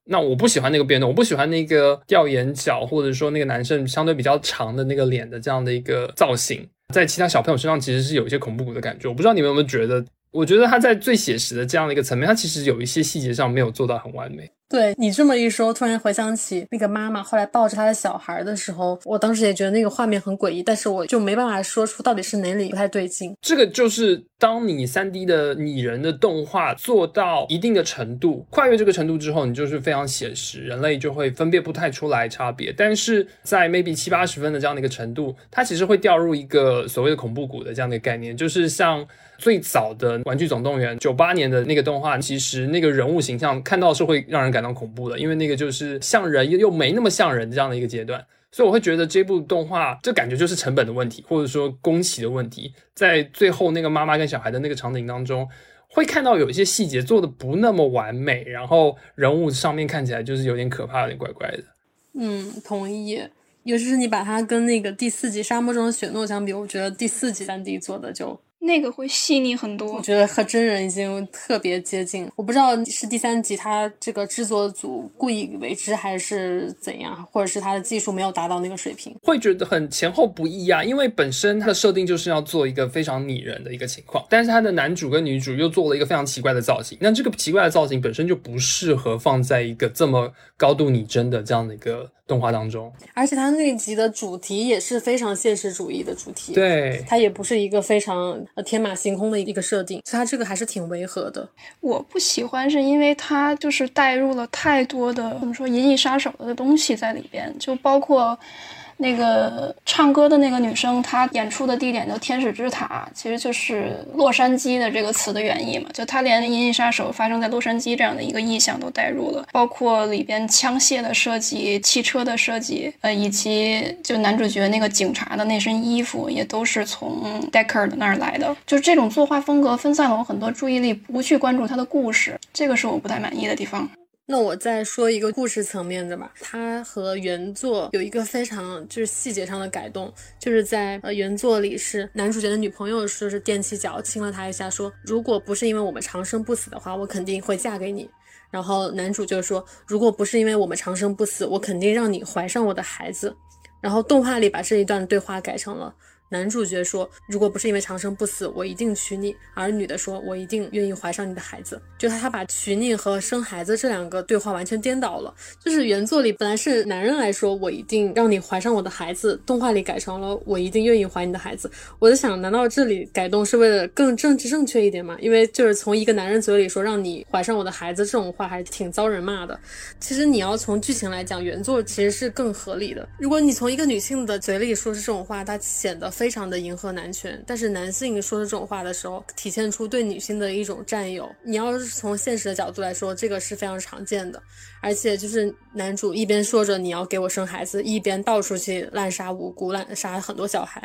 那我不喜欢那个变动，我不喜欢那个吊眼角，或者说那个男生相对比较长的那个脸的这样的一个造型，在其他小朋友身上其实是有一些恐怖谷的感觉。我不知道你们有没有觉得？我觉得他在最写实的这样的一个层面，他其实有一些细节上没有做到很完美。对你这么一说，突然回想起那个妈妈后来抱着她的小孩的时候，我当时也觉得那个画面很诡异，但是我就没办法说出到底是哪里不太对劲。这个就是当你三 D 的拟人的动画做到一定的程度，跨越这个程度之后，你就是非常写实，人类就会分辨不太出来差别。但是在 maybe 七八十分的这样的一个程度，它其实会掉入一个所谓的恐怖谷的这样的概念，就是像。最早的《玩具总动员》九八年的那个动画，其实那个人物形象看到是会让人感到恐怖的，因为那个就是像人又又没那么像人这样的一个阶段，所以我会觉得这部动画这感觉就是成本的问题，或者说工期的问题，在最后那个妈妈跟小孩的那个场景当中，会看到有一些细节做的不那么完美，然后人物上面看起来就是有点可怕，有点怪怪的。嗯，同意。尤其是你把它跟那个第四集《沙漠中的雪诺》相比，我觉得第四集三 D 做的就那个会细腻很多。我觉得和真人已经特别接近。我不知道是第三集他这个制作组故意为之，还是怎样，或者是他的技术没有达到那个水平，会觉得很前后不一啊。因为本身它的设定就是要做一个非常拟人的一个情况，但是它的男主跟女主又做了一个非常奇怪的造型。那这个奇怪的造型本身就不适合放在一个这么高度拟真的这样的一个动画当中。而且它那一集的主题也是非常现实主义的主题，，对，它也不是一个非常呃天马行空的一个设定，所以它这个还是挺违和的。我不喜欢是因为它就是带入了太多的怎么说《银翼杀手》的东西在里边，就包括。那个唱歌的那个女生，她演出的地点叫天使之塔，其实就是洛杉矶的这个词的原意嘛。就她连《银翼杀手》发生在洛杉矶这样的一个意象都带入了，包括里边枪械的设计、汽车的设计，呃，以及就男主角那个警察的那身衣服，也都是从 Decker 的那儿来的。就是这种作画风格分散了我很多注意力，不去关注他的故事，这个是我不太满意的地方。那我再说一个故事层面的吧，它和原作有一个非常就是细节上的改动，就是在呃原作里是男主角的女朋友说是踮起脚亲了他一下，说如果不是因为我们长生不死的话，我肯定会嫁给你。然后男主就说，如果不是因为我们长生不死，我肯定让你怀上我的孩子。然后动画里把这一段对话改成了。男主角说：“如果不是因为长生不死，我一定娶你。”而女的说：“我一定愿意怀上你的孩子。”就他他把娶你和生孩子这两个对话完全颠倒了。就是原作里本来是男人来说：“我一定让你怀上我的孩子。”动画里改成了：“我一定愿意怀你的孩子。”我在想，难道这里改动是为了更政治正确一点吗？因为就是从一个男人嘴里说让你怀上我的孩子这种话，还挺遭人骂的。其实你要从剧情来讲，原作其实是更合理的。如果你从一个女性的嘴里说出这种话，它显得非常的迎合男权；但是男性说出这种话的时候，体现出对女性的一种占有。你要是从现实的角度来说，这个是非常常见的。而且就是男主一边说着你要给我生孩子，一边到处去滥杀无辜、滥杀很多小孩。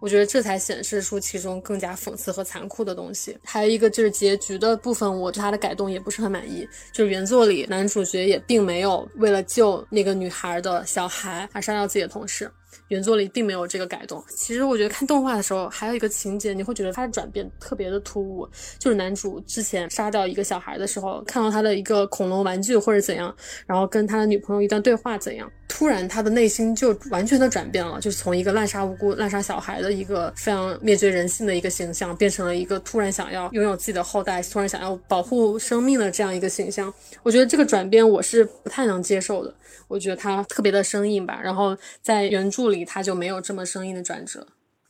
我觉得这才显示出其中更加讽刺和残酷的东西。还有一个就是结局的部分，我对他的改动也不是很满意。就是原作里男主角也并没有为了救那个女孩的小孩而杀掉自己的同事。原作里并没有这个改动。其实我觉得看动画的时候，还有一个情节，你会觉得他的转变特别的突兀，就是男主之前杀掉一个小孩的时候，看到他的一个恐龙玩具或者怎样，然后跟他的女朋友一段对话怎样，突然他的内心就完全的转变了，就是从一个滥杀无辜、滥杀小孩的一个非常灭绝人性的一个形象，变成了一个突然想要拥有自己的后代、突然想要保护生命的这样一个形象。我觉得这个转变我是不太能接受的。我觉得他特别的生硬吧，然后在原著里他就没有这么生硬的转折。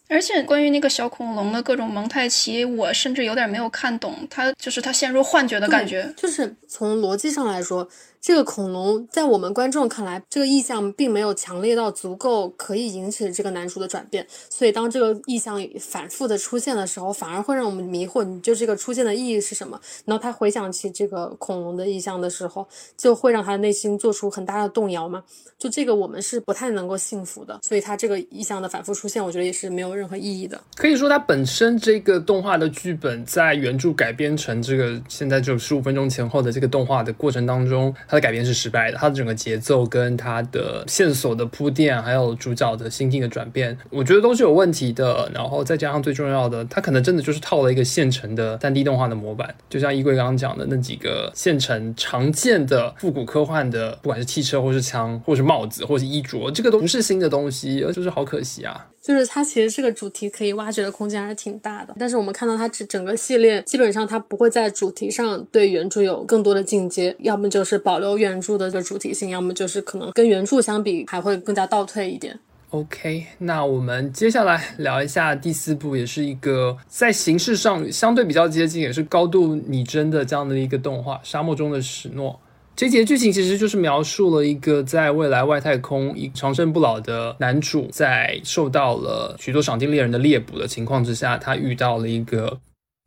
而且关于那个小恐龙的各种蒙太奇，我甚至有点没有看懂，他就是他陷入幻觉的感觉。就是从逻辑上来说，这个恐龙在我们观众看来，这个意象并没有强烈到足够可以引起这个男主的转变。所以当这个意象反复的出现的时候，反而会让我们迷惑，你就这个出现的意义是什么？然后他回想起这个恐龙的意象的时候，就会让他内心做出很大的动摇嘛。就这个我们是不太能够信服的。所以他这个意象的反复出现，我觉得也是没有任何意义的。可以说，它本身这个动画的剧本在原著改编成这个现在就十五分钟前后的这个动画的过程当中，它的改编是失败的。它的整个节奏跟它的线索的铺垫，还有主角的心境的转变，我觉得都是有问题的。然后再加上最重要的，它可能真的就是套了一个现成的三 D 动画的模板，就像衣柜刚刚讲的那几个现成常见的复古科幻的，不管是汽车或是枪，或是帽子，或是衣着，这个都不是新的东西，就是好可惜啊。就是它其实这个主题可以挖掘的空间还是挺大的，但是我们看到它整整个系列基本上它不会在主题上对原著有更多的进阶，要么就是保留原著的这主题性，要么就是可能跟原著相比还会更加倒退一点。OK，那我们接下来聊一下第四部，也是一个在形式上相对比较接近，也是高度拟真的这样的一个动画《沙漠中的史诺》。这集的剧情其实就是描述了一个在未来外太空一长生不老的男主，在受到了许多赏金猎人的猎捕的情况之下，他遇到了一个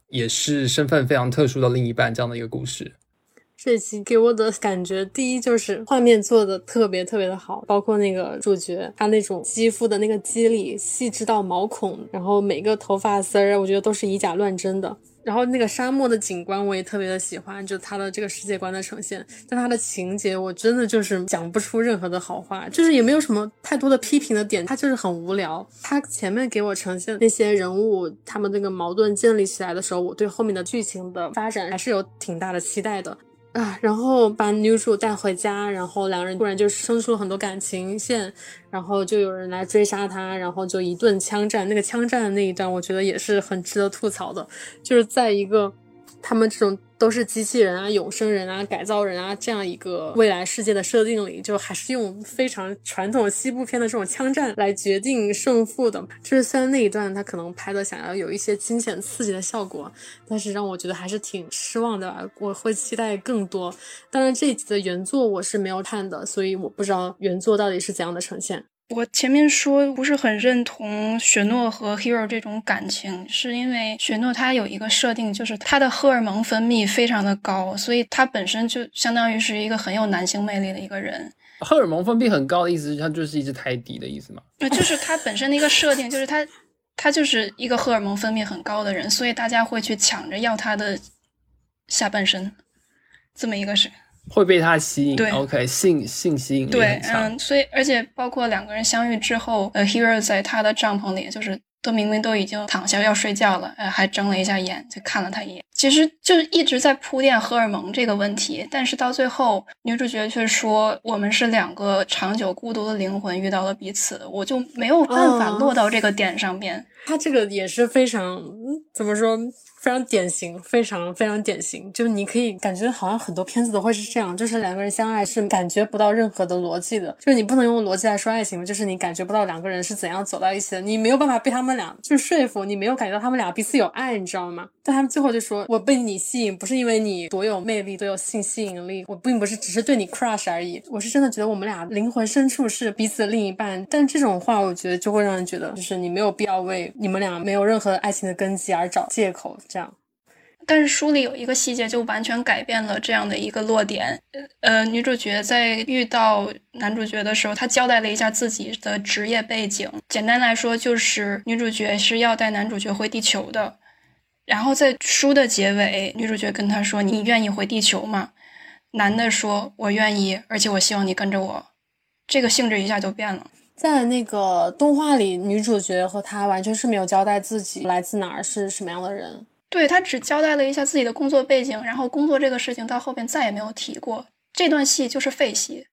也是身份非常特殊的另一半这样的一个故事。这期给我的感觉，第一就是画面做的特别特别的好，包括那个主角他那种肌肤的那个肌理细致到毛孔，然后每个头发丝儿，我觉得都是以假乱真的。然后那个沙漠的景观我也特别的喜欢，就它的这个世界观的呈现，但它的情节我真的就是讲不出任何的好话，就是也没有什么太多的批评的点，它就是很无聊。它前面给我呈现那些人物他们那个矛盾建立起来的时候，我对后面的剧情的发展还是有挺大的期待的。啊，然后把女主带回家，然后两人突然就生出了很多感情线，然后就有人来追杀他，然后就一顿枪战。那个枪战的那一段，我觉得也是很值得吐槽的，就是在一个他们这种都是机器人啊、永生人啊、改造人啊这样一个未来世界的设定里，就还是用非常传统西部片的这种枪战来决定胜负的。就是虽然那一段他可能拍的想要有一些惊险刺激的效果，但是让我觉得还是挺失望的。我会期待更多。当然这一集的原作我是没有看的，所以我不知道原作到底是怎样的呈现。我前面说不是很认同雪诺和 Hero 这种感情，是因为雪诺他有一个设定，就是他的荷尔蒙分泌非常的高，所以他本身就相当于是一个很有男性魅力的一个人。荷尔蒙分泌很高的意思是他就是一只泰迪的意思吗？对，就是他本身的一个设定，就是他他就是一个荷尔蒙分泌很高的人，所以大家会去抢着要他的下半身，这么一个是。会被他吸引，对，OK，性性吸引力对。嗯，所以而且包括两个人相遇之后，呃，Hero 在他的帐篷里，就是都明明都已经躺下要睡觉了，呃，还睁了一下眼，就看了他一眼。其实就是一直在铺垫荷尔蒙这个问题，但是到最后，女主角却说我们是两个长久孤独的灵魂遇到了彼此，我就没有办法哦落到这个点上边。他这个也是非常嗯怎么说，非常典型，非常非常典型。就是你可以感觉好像很多片子都会是这样，就是两个人相爱是感觉不到任何的逻辑的，就是你不能用逻辑来说爱情，就是你感觉不到两个人是怎样走到一起的，你没有办法被他们俩就说服，你没有感觉到他们俩彼此有爱，你知道吗？但他们最后就说，我被你吸引不是因为你多有魅力，多有性吸引力，我并不是只是对你 crush 而已，我是真的觉得我们俩灵魂深处是彼此的另一半。但这种话，我觉得就会让人觉得，就是你没有必要为你们俩没有任何爱情的根基而找借口，这样。但是书里有一个细节，就完全改变了这样的一个落点。呃，女主角在遇到男主角的时候，她交代了一下自己的职业背景。简单来说，就是女主角是要带男主角回地球的。然后在书的结尾，女主角跟他说：“你愿意回地球吗？”男的说：“我愿意，而且我希望你跟着我。”这个性质一下就变了。在那个动画里，女主角和他完全是没有交代自己来自哪儿，是什么样的人。对他只交代了一下自己的工作背景，然后工作这个事情到后边再也没有提过。这段戏就是废戏。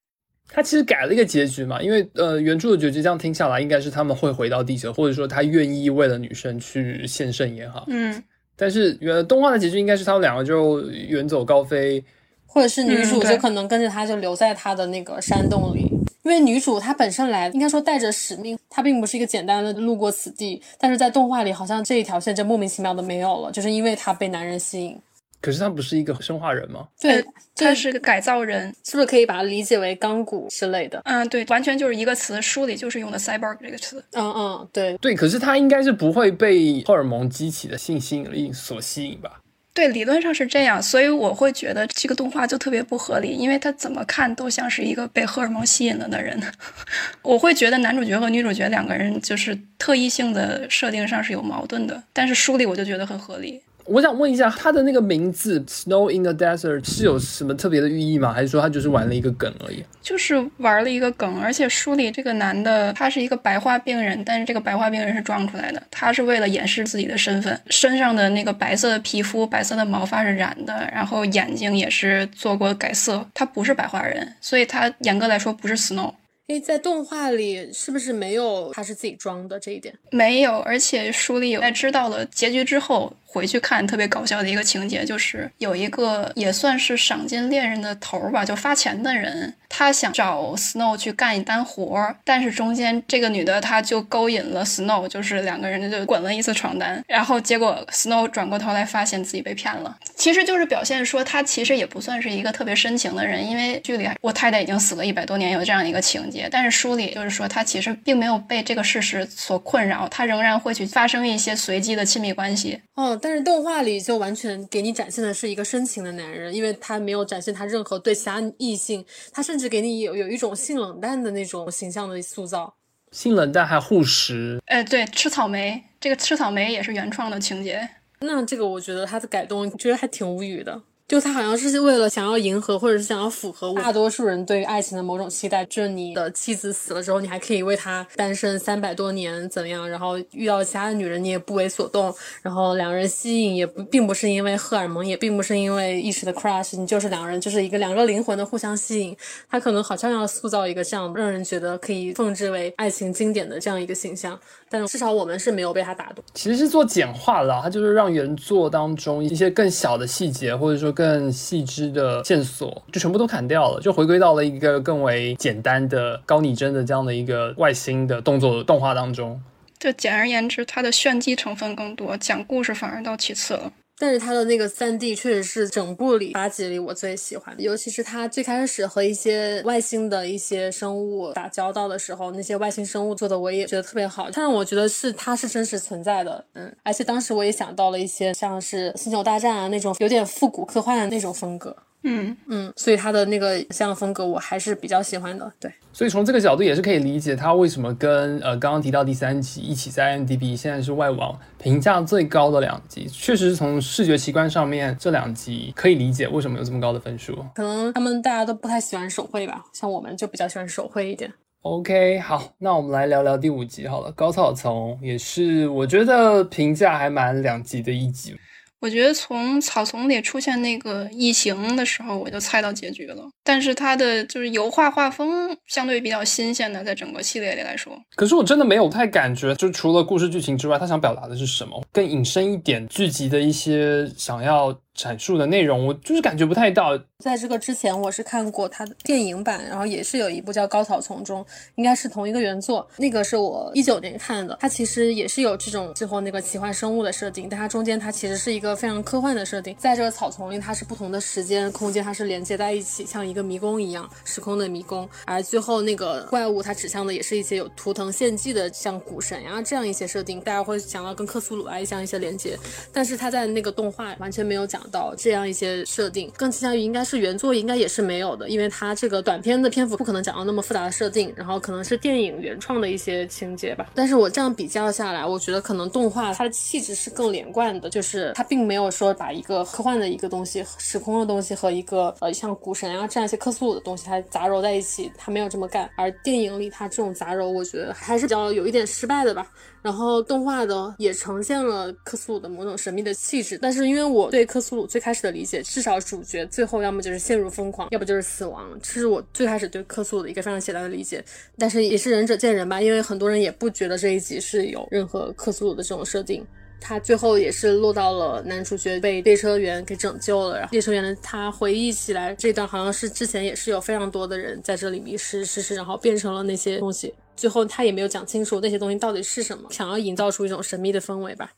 他其实改了一个结局嘛，因为呃，原著的结局这样听下来，应该是他们会回到地球，或者说他愿意为了女生去献身也好。嗯，但是原动画的结局应该是他们两个就远走高飞，或者是女主就可能跟着他就留在他的那个山洞里，因为女主她本身来应该说带着使命，她并不是一个简单的路过此地，但是在动画里好像这一条线就莫名其妙的没有了，就是因为她被男人吸引。可是他不是一个生化人吗？对呃，这他是个改造人。是不是可以把它理解为钢骨之类的？嗯，对，完全就是一个词，书里就是用的 cyborg 这个词。嗯嗯，对，对，可是他应该是不会被荷尔蒙激起的性吸引力所吸引吧？对，理论上是这样，所以我会觉得这个动画就特别不合理，因为他怎么看都像是一个被荷尔蒙吸引了的人。我会觉得男主角和女主角两个人就是特异性的设定上是有矛盾的，但是书里我就觉得很合理。我想问一下，他的那个名字 “Snow in the Desert” 是有什么特别的寓意吗？还是说他就是玩了一个梗而已？就是玩了一个梗，而且书里这个男的他是一个白化病人，但是这个白化病人是装出来的，他是为了掩饰自己的身份，身上的那个白色的皮肤、白色的毛发是染的，然后眼睛也是做过改色，他不是白化人，所以他严格来说不是 Snow。因为在动画里是不是没有他是自己装的这一点？没有，而且书里有在知道了结局之后回去看，特别搞笑的一个情节，就是有一个也算是赏金猎人的头儿吧，就发钱的人，他想找 Snow 去干一单活儿，但是中间这个女的她就勾引了 Snow，就是两个人就滚了一次床单，然后结果 Snow 转过头来发现自己被骗了，其实就是表现说他其实也不算是一个特别深情的人，因为剧里我太太已经死了一百多年，有这样一个情节，但是书里就是说他其实并没有被这个事实所困扰，他仍然会去发生一些随机的亲密关系。哦，但是动画里就完全给你展现的是一个深情的男人，因为他没有展现他任何对其他异性，他甚至给你有有一种性冷淡的那种形象的塑造。性冷淡还护食，哎，对，吃草莓，这个吃草莓也是原创的情节。那这个我觉得他的改动，觉得还挺无语的。就他好像是为了想要迎合，或者是想要符合大多数人对于爱情的某种期待，就是你的妻子死了之后，你还可以为他单身三百多年怎样，然后遇到其他的女人你也不为所动，然后两人吸引也不并不是因为荷尔蒙，也并不是因为一时的 crush，你就是两人就是一个两个灵魂的互相吸引。他可能好像要塑造一个这样让人觉得可以奉之为爱情经典的这样一个形象，但至少我们是没有被他打动。其实是做简化了啦，它就是让原作当中一些更小的细节，或者说更细致的线索就全部都砍掉了，就回归到了一个更为简单的高拟真的这样的一个外星的动作动画当中。就简而言之，它的炫技成分更多，讲故事反而到其次了。但是他的那个三 D 确实是整部里八集里我最喜欢的，尤其是他最开始和一些外星的一些生物打交道的时候，那些外星生物做的我也觉得特别好，它让我觉得是它是真实存在的，嗯，而且当时我也想到了一些像是星球大战啊那种有点复古科幻的那种风格。嗯嗯，所以他的那个像风格我还是比较喜欢的。对，所以从这个角度也是可以理解他为什么跟呃刚刚提到第三集一起在 IMDB 现在是外网评价最高的两集。确实是从视觉奇观上面这两集可以理解为什么有这么高的分数。可能他们大家都不太喜欢手绘吧，像我们就比较喜欢手绘一点。OK，好，那我们来聊聊第五集好了。高草丛也是我觉得评价还蛮两极的一集。我觉得从草丛里出现那个异形的时候，我就猜到结局了。但是它的就是油画画风相对比较新鲜的，在整个系列里来说。可是我真的没有太感觉，就除了故事剧情之外，他想表达的是什么？更引申一点，剧集的一些想要。阐述的内容，我就是感觉不太到。在这个之前，我是看过他的电影版，然后也是有一部叫《高草丛中》，应该是同一个原作。那个是我一九年看的，它其实也是有这种最后那个奇幻生物的设定，但它中间它其实是一个非常科幻的设定。在这个草丛里，它是不同的时间空间，它是连接在一起，像一个迷宫一样，时空的迷宫。而最后那个怪物，它指向的也是一些有图腾献祭的，像古神呀这样一些设定，大家会想到跟克苏鲁啊这样一些连接。但是它在那个动画完全没有讲。到这样一些设定，更倾向于应该是原作应该也是没有的，因为它这个短片的篇幅不可能讲到那么复杂的设定，然后可能是电影原创的一些情节吧。但是我这样比较下来，我觉得可能动画它的气质是更连贯的，就是它并没有说把一个科幻的一个东西、时空的东西和一个呃像古神啊这样一些克苏鲁的东西它杂糅在一起，它没有这么干。而电影里它这种杂糅，我觉得还是比较有一点失败的吧。然后动画的也呈现了克苏鲁的某种神秘的气质，但是因为我对克苏鲁最开始的理解，至少主角最后要么就是陷入疯狂，要不就是死亡，这是我最开始对克苏鲁的一个非常简单的理解。但是也是仁者见仁吧，因为很多人也不觉得这一集是有任何克苏鲁的这种设定。他最后也是落到了男主角被列车员给拯救了，然后列车员呢，他回忆起来这段好像是之前也是有非常多的人在这里迷失失失，然后变成了那些东西。最后他也没有讲清楚那些东西到底是什么，想要营造出一种神秘的氛围吧。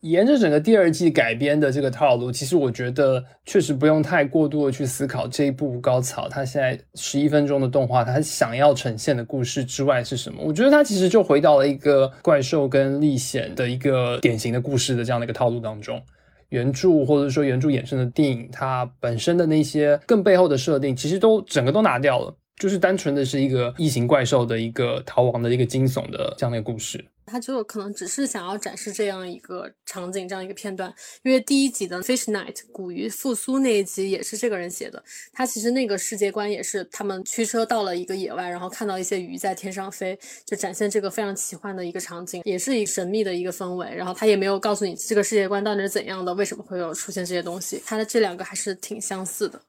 沿着整个第二季改编的这个套路，其实我觉得确实不用太过度的去思考这一部高潮，它现在十一分钟的动画，它想要呈现的故事之外是什么？我觉得它其实就回到了一个怪兽跟历险的一个典型的故事的这样的一个套路当中。原著或者说原著衍生的电影，它本身的那些更背后的设定，其实都整个都拿掉了。就是单纯的是一个异形怪兽的一个逃亡的一个惊悚的这样的一个故事，他就可能只是想要展示这样一个场景，这样一个片段。因为第一集的 Fish Night 古鱼复苏那一集也是这个人写的，他其实那个世界观也是他们驱车到了一个野外，然后看到一些鱼在天上飞，就展现这个非常奇幻的一个场景，也是一神秘的一个氛围。然后他也没有告诉你这个世界观到底是怎样的，为什么会有出现这些东西，他的这两个还是挺相似的。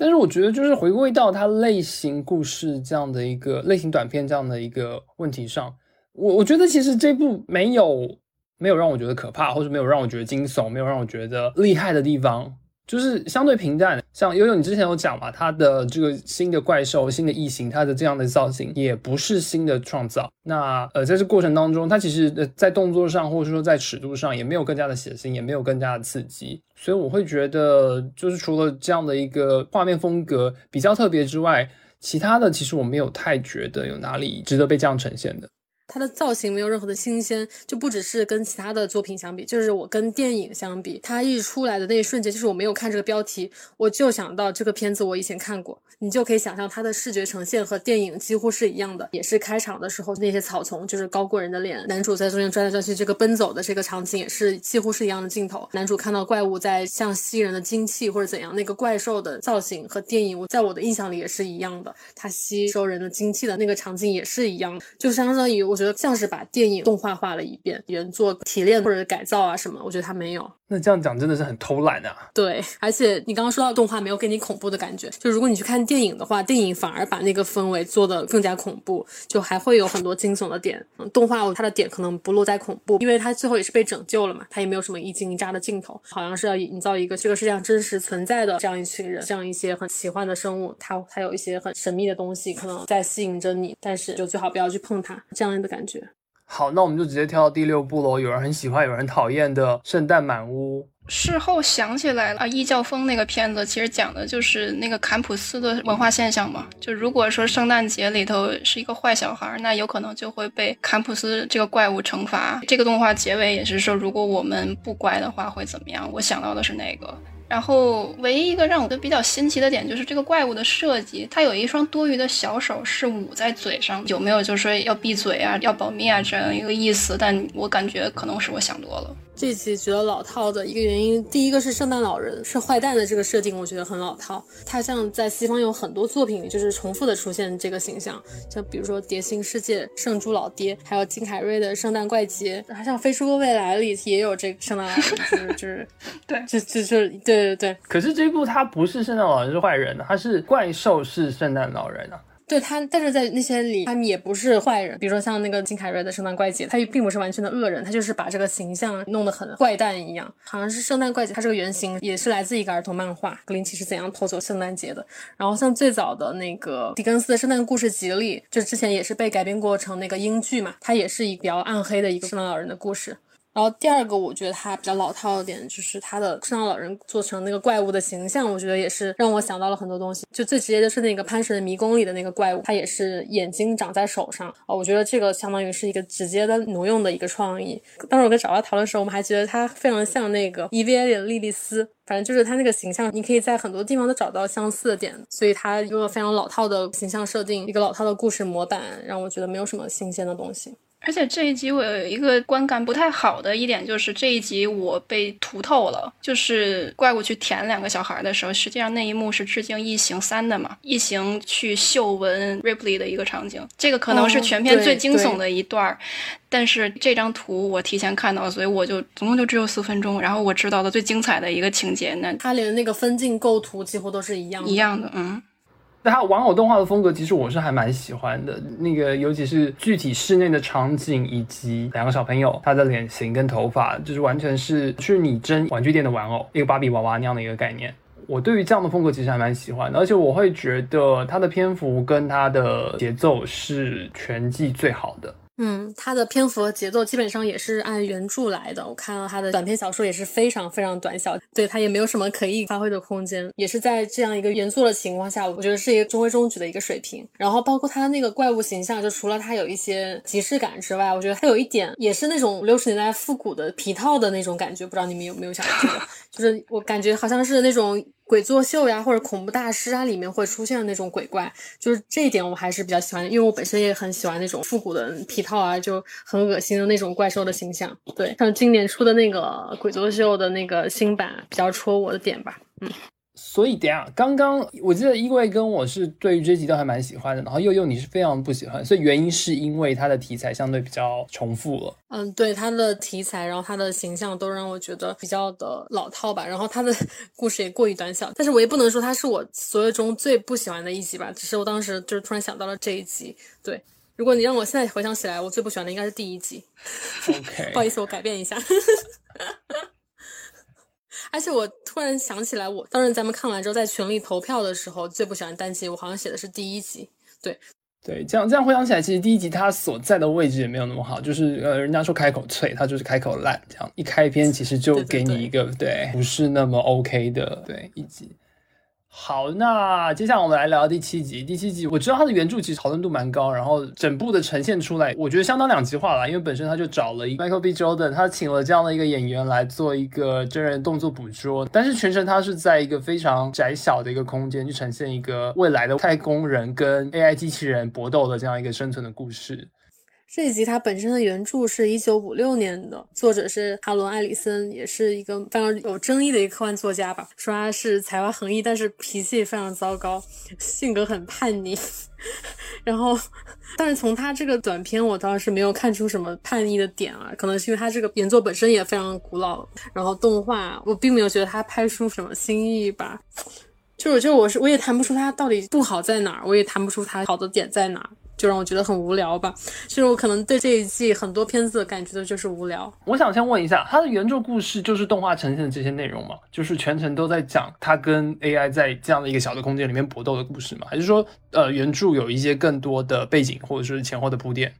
但是我觉得，就是回归到它类型故事这样的一个类型短片这样的一个问题上，我我觉得其实这部没有没有让我觉得可怕，或者没有让我觉得惊悚，没有让我觉得厉害的地方。就是相对平淡，像悠悠你之前有讲嘛，它的这个新的怪兽、新的异形，它的这样的造型也不是新的创造。那呃，在这过程当中，它其实呃在动作上，或者说在尺度上，也没有更加的血腥，也没有更加的刺激。所以我会觉得，就是除了这样的一个画面风格比较特别之外，其他的其实我没有太觉得有哪里值得被这样呈现的。它的造型没有任何的新鲜，就不只是跟其他的作品相比，就是我跟电影相比，它一出来的那一瞬间，就是我没有看这个标题，我就想到这个片子我以前看过，你就可以想象它的视觉呈现和电影几乎是一样的，也是开场的时候那些草丛就是高过人的脸，男主在中间转来转去，这个奔走的这个场景也是几乎是一样的镜头，男主看到怪物在像吸人的精气或者怎样，那个怪兽的造型和电影，我在我的印象里也是一样的，它吸收人的精气的那个场景也是一样，就相当于我。觉得像是把电影动画化了一遍，原作提炼或者改造啊什么，我觉得他没有。那这样讲真的是很偷懒啊！对，而且你刚刚说到动画没有给你恐怖的感觉，就如果你去看电影的话，电影反而把那个氛围做得更加恐怖，就还会有很多惊悚的点。嗯，动画它的点可能不落在恐怖，因为它最后也是被拯救了嘛，它也没有什么一惊一乍的镜头，好像是要营造一个这个世界上真实存在的这样一群人，这样一些很奇幻的生物，它它有一些很神秘的东西可能在吸引着你，但是就最好不要去碰它，这样的感觉。好，那我们就直接跳到第六部喽。有人很喜欢，有人讨厌的《圣诞满屋》。事后想起来了啊，《异教风》那个片子其实讲的就是那个坎普斯的文化现象嘛。就如果说圣诞节里头是一个坏小孩，那有可能就会被坎普斯这个怪物惩罚。这个动画结尾也是说，如果我们不乖的话会怎么样？我想到的是那个。然后，唯一一个让我觉得比较新奇的点就是这个怪物的设计，它有一双多余的小手是捂在嘴上，有没有就是说要闭嘴啊、要保密啊这样一个意思？但我感觉可能是我想多了。这集觉得老套的一个原因，第一个是圣诞老人是坏蛋的这个设定，我觉得很老套。他像在西方有很多作品里就是重复的出现这个形象，像比如说《碟心世界》圣猪老爹，还有金凯瑞的圣诞怪杰，还像《飞出个未来》里也有这个圣诞老人，就是就是 对，就就就对对对。可是这一部他不是圣诞老人是坏人，他是怪兽是圣诞老人啊。对他，但是在那些里，他们也不是坏人。比如说像那个金凯瑞的圣诞怪杰，他也并不是完全的恶人，他就是把这个形象弄得很怪诞一样。好像是圣诞怪杰，他这个原型也是来自一个儿童漫画《格林奇是怎样偷走圣诞节的》。然后像最早的那个狄更斯的圣诞故事集里，就之前也是被改编过成那个英剧嘛，它也是一个比较暗黑的一个圣诞老人的故事。然后第二个，我觉得它比较老套的点，就是它的圣诞老人做成那个怪物的形象，我觉得也是让我想到了很多东西。就最直接的是那个潘神迷宫里的那个怪物，它也是眼睛长在手上哦，我觉得这个相当于是一个直接的挪用的一个创意。当时我跟找他讨论的时候，我们还觉得它非常像那个 EVA 里的莉莉丝，反正就是它那个形象，你可以在很多地方都找到相似的点。所以它用了非常老套的形象设定，一个老套的故事模板，让我觉得没有什么新鲜的东西。而且这一集我有一个观感不太好的一点，就是这一集我被涂透了。就是怪物去舔两个小孩的时候，实际上那一幕是致敬《异形三》的嘛，《异形》去嗅闻 Ripley 的一个场景，这个可能是全片最惊悚的一段儿。但是这张图我提前看到，所以我就总共就只有四分钟，然后我知道的最精彩的一个情节，那它连那个分镜构图几乎都是一样一样的，嗯。那它玩偶动画的风格，其实我是还蛮喜欢的。那个尤其是具体室内的场景，以及两个小朋友他的脸型跟头发，就是完全是去拟真玩具店的玩偶，一个芭比娃娃那样的一个概念。我对于这样的风格其实还蛮喜欢的，而且我会觉得它的篇幅跟它的节奏是全季最好的。嗯，它的篇幅和节奏基本上也是按原著来的。我看到它的短篇小说也是非常非常短小，对它也没有什么可以发挥的空间，也是在这样一个原作的情况下，我觉得是一个中规中矩的一个水平。然后包括它那个怪物形象，就除了它有一些即视感之外，我觉得它有一点也是那种六十年代复古的皮套的那种感觉，不知道你们有没有想过？就是我感觉好像是那种。鬼作秀呀，或者恐怖大师啊，里面会出现的那种鬼怪，就是这一点我还是比较喜欢，因为我本身也很喜欢那种复古的皮套啊，就很恶心的那种怪兽的形象。对，像今年出的那个鬼作秀的那个新版，比较戳我的点吧。嗯。所以，等下刚刚我记得，衣柜跟我是对于这集都还蛮喜欢的，然后佑佑你是非常不喜欢，所以原因是因为它的题材相对比较重复了。嗯，对，它的题材，然后它的形象都让我觉得比较的老套吧，然后它的故事也过于短小。但是我也不能说它是我所有中最不喜欢的一集吧，只是我当时就是突然想到了这一集。对，如果你让我现在回想起来，我最不喜欢的应该是第一集。OK，不好意思，我改变一下。而且我突然想起来，我当时咱们看完之后在群里投票的时候，最不喜欢单集，我好像写的是第一集。对对，这样这样回想起来，其实第一集它所在的位置也没有那么好，就是呃，人家说开口脆，它就是开口烂，这样一开篇其实就给你一个对不是那么 OK 的对一集。好，那接下来我们来聊第七集。第七集我知道它的原著其实讨论度蛮高，然后整部的呈现出来，我觉得相当两极化了。因为本身他就找了一 Michael B. Jordan，他请了这样的一个演员来做一个真人动作捕捉，但是全程他是在一个非常窄小的一个空间去呈现一个未来的太空人跟 AI 机器人搏斗的这样一个生存的故事。这一集它本身的原著是一九五六年的，作者是哈伦·艾里森，也是一个非常有争议的一个科幻作家吧。说他是才华横溢，但是脾气非常糟糕，性格很叛逆。然后，但是从他这个短片，我倒是没有看出什么叛逆的点啊。可能是因为他这个原作本身也非常古老，然后动画我并没有觉得他拍出什么新意吧。就我就我是我也谈不出他到底不好在哪儿，我也谈不出他好的点在哪儿。就让我觉得很无聊吧。就是我可能对这一季很多片子的感觉的就是无聊。我想先问一下，它的原著故事就是动画呈现的这些内容吗？就是全程都在讲它跟 AI 在这样的一个小的空间里面搏斗的故事吗？还是说，呃，原著有一些更多的背景或者是前后的铺垫？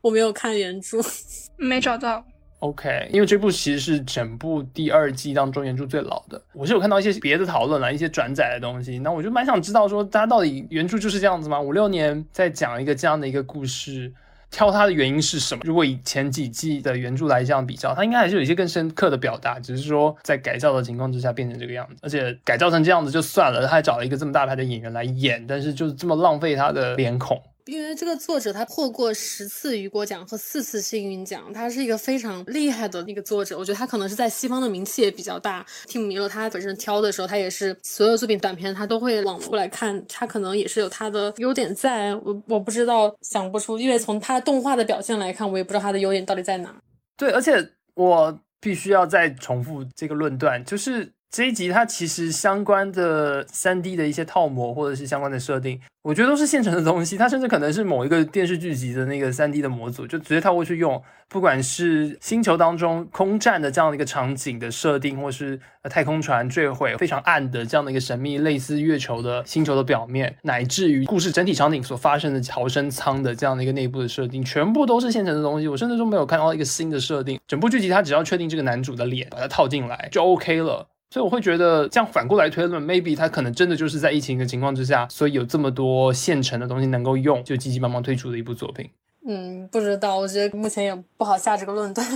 我没有看原著，没找到。OK，因为这部其实是整部第二季当中原著最老的。我是有看到一些别的讨论啦，一些转载的东西。那我就蛮想知道说，大家到底原著就是这样子吗？五六年在讲一个这样的一个故事，挑它的原因是什么？如果以前几季的原著来这样比较，它应该还是有一些更深刻的表达，只是说在改造的情况之下变成这个样子。而且改造成这样子就算了，他还找了一个这么大牌的演员来演，但是就是这么浪费他的脸孔。因为这个作者他获过十次雨果奖和四次幸运奖，他是一个非常厉害的那个作者。我觉得他可能是在西方的名气也比较大。听米勒他本身挑的时候，他也是所有作品短片他都会往过来看，他可能也是有他的优点在。我我不知道想不出，因为从他动画的表现来看，我也不知道他的优点到底在哪。对，而且我必须要再重复这个论断，就是。这一集它其实相关的三 D 的一些套模或者是相关的设定，我觉得都是现成的东西。它甚至可能是某一个电视剧集的那个三 D 的模组，就直接套过去用。不管是星球当中空战的这样的一个场景的设定，或是太空船坠毁非常暗的这样的一个神秘类似月球的星球的表面，乃至于故事整体场景所发生的逃生舱的这样的一个内部的设定，全部都是现成的东西。我甚至都没有看到一个新的设定。整部剧集它只要确定这个男主的脸，把它套进来就 OK 了。所以我会觉得，这样反过来推论，maybe 他可能真的就是在疫情的情况之下，所以有这么多现成的东西能够用，就急急忙忙推出的一部作品。嗯，不知道，我觉得目前也不好下这个论断。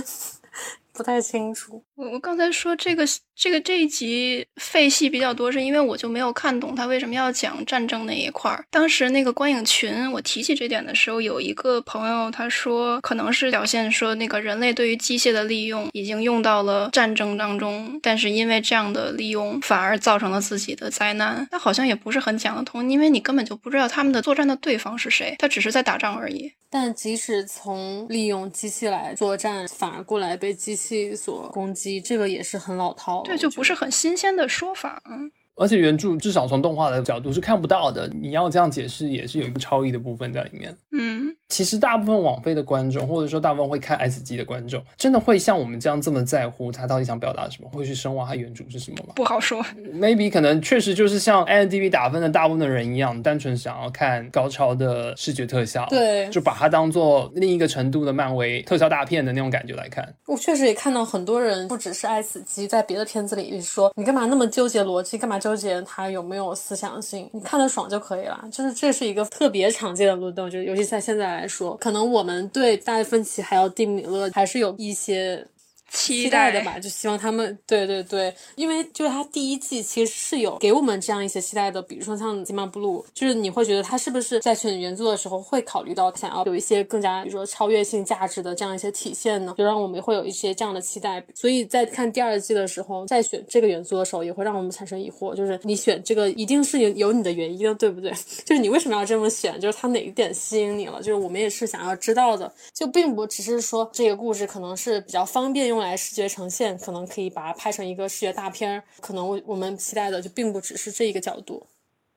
不太清楚。我我刚才说这个这个这一集废戏比较多，是因为我就没有看懂他为什么要讲战争那一块儿。当时那个观影群，我提起这点的时候，有一个朋友他说，可能是表现说那个人类对于机械的利用已经用到了战争当中，但是因为这样的利用反而造成了自己的灾难。那好像也不是很讲得通，因为你根本就不知道他们的作战的对方是谁，他只是在打仗而已。但即使从利用机器来作战，反而过来被机器所攻击，这个也是很老套，对，就不是很新鲜的说法。嗯。而且原著至少从动画的角度是看不到的，你要这样解释也是有一个超译的部分在里面。嗯，其实大部分网飞的观众，或者说大部分会看 S 级的观众，真的会像我们这样这么在乎他到底想表达什么，会去深挖他原著是什么吗？不好说，maybe 可能确实就是像 n d b 打分的大部分的人一样，单纯想要看高超的视觉特效，对，就把它当做另一个程度的漫威特效大片的那种感觉来看。我确实也看到很多人，不只是 S 级，在别的片子里说，你干嘛那么纠结逻辑，干嘛纠结他有。没有思想性，你看得爽就可以了。就是这是一个特别常见的漏洞，就是尤其在现在来说，可能我们对达芬奇还有蒂米勒还是有一些。期待的吧，就希望他们对对对，因为就是他第一季其实是有给我们这样一些期待的，比如说像《金马布鲁》，就是你会觉得他是不是在选原作的时候会考虑到想要有一些更加比如说超越性价值的这样一些体现呢？就让我们会有一些这样的期待。所以在看第二季的时候，在选这个元素的时候，也会让我们产生疑惑，就是你选这个一定是有有你的原因的，对不对？就是你为什么要这么选？就是他哪一点吸引你了？就是我们也是想要知道的，就并不只是说这个故事可能是比较方便用。来视觉呈现，可能可以把它拍成一个视觉大片儿。可能我我们期待的就并不只是这一个角度。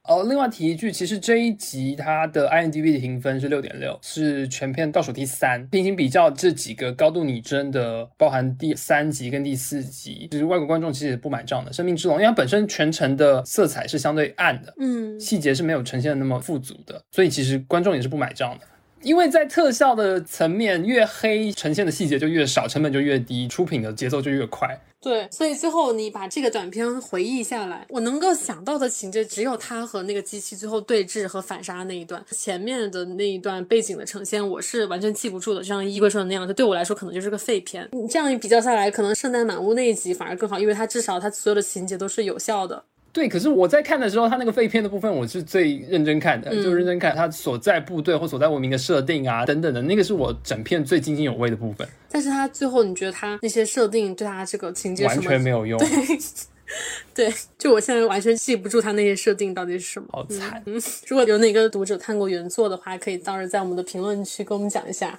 哦，另外提一句，其实这一集它的 IMDB 的评分是六点六，是全片倒数第三。进行比较这几个高度拟真的，包含第三集跟第四集，其实外国观众其实不买账的《生命之龙》，因为它本身全程的色彩是相对暗的，嗯，细节是没有呈现的那么富足的，所以其实观众也是不买账的。因为在特效的层面，越黑呈现的细节就越少，成本就越低，出品的节奏就越快。对，所以最后你把这个短片回忆下来，我能够想到的情节只有他和那个机器最后对峙和反杀那一段，前面的那一段背景的呈现我是完全记不住的，就像衣柜说的那样，就对我来说可能就是个废片。你这样一比较下来，可能《圣诞满屋》那一集反而更好，因为它至少它所有的情节都是有效的。对，可是我在看的时候，他那个废片的部分，我是最认真看的，就认真看他所在部队或所在文明的设定啊，等等的，那个是我整片最津津有味的部分。但是他最后你觉得他那些设定对他这个情节完全没有用，对，就我现在完全记不住他那些设定到底是什么，好惨。嗯，如果有哪个读者看过原作的话，可以到时在我们的评论区跟我们讲一下。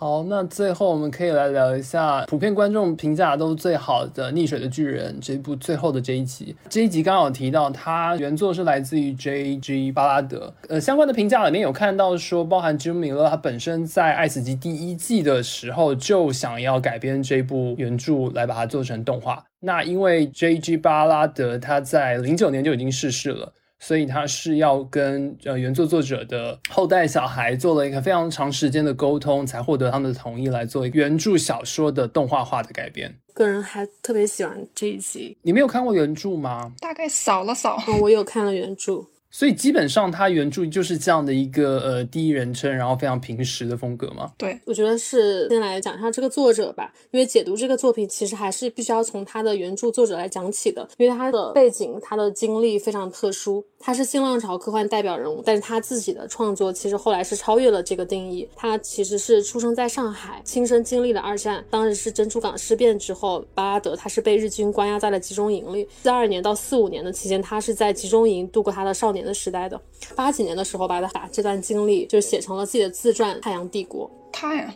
好，那最后我们可以来聊一下普遍观众评价都最好的《溺水的巨人》这部最后的这一集。这一集刚好提到，它原作是来自于 J.G. 巴拉德。呃，相关的评价里面有看到说，包含 Jim Miller 他本身在《爱死机》第一季的时候就想要改编这部原著来把它做成动画。那因为 J.G. 巴拉德他在零九年就已经逝世了。所以他是要跟呃原作作者的后代小孩做了一个非常长时间的沟通，才获得他们的同意来做原著小说的动画化的改编。个人还特别喜欢这一集。你没有看过原著吗？大概扫了扫，我有看了原著。所以基本上，它原著就是这样的一个呃第一人称，然后非常平实的风格嘛？对，我觉得是先来讲一下这个作者吧，因为解读这个作品其实还是必须要从他的原著作者来讲起的，因为他的背景、他的经历非常特殊，他是新浪潮科幻代表人物，但是他自己的创作其实后来是超越了这个定义。他其实是出生在上海，亲身经历了二战，当时是珍珠港事变之后，巴拉德他是被日军关押在了集中营里，四二年到四五年的期间，他是在集中营度过他的少年的时代的。八几年的时候，把他把这段经历就写成了自己的自传《太阳帝国》。他呀，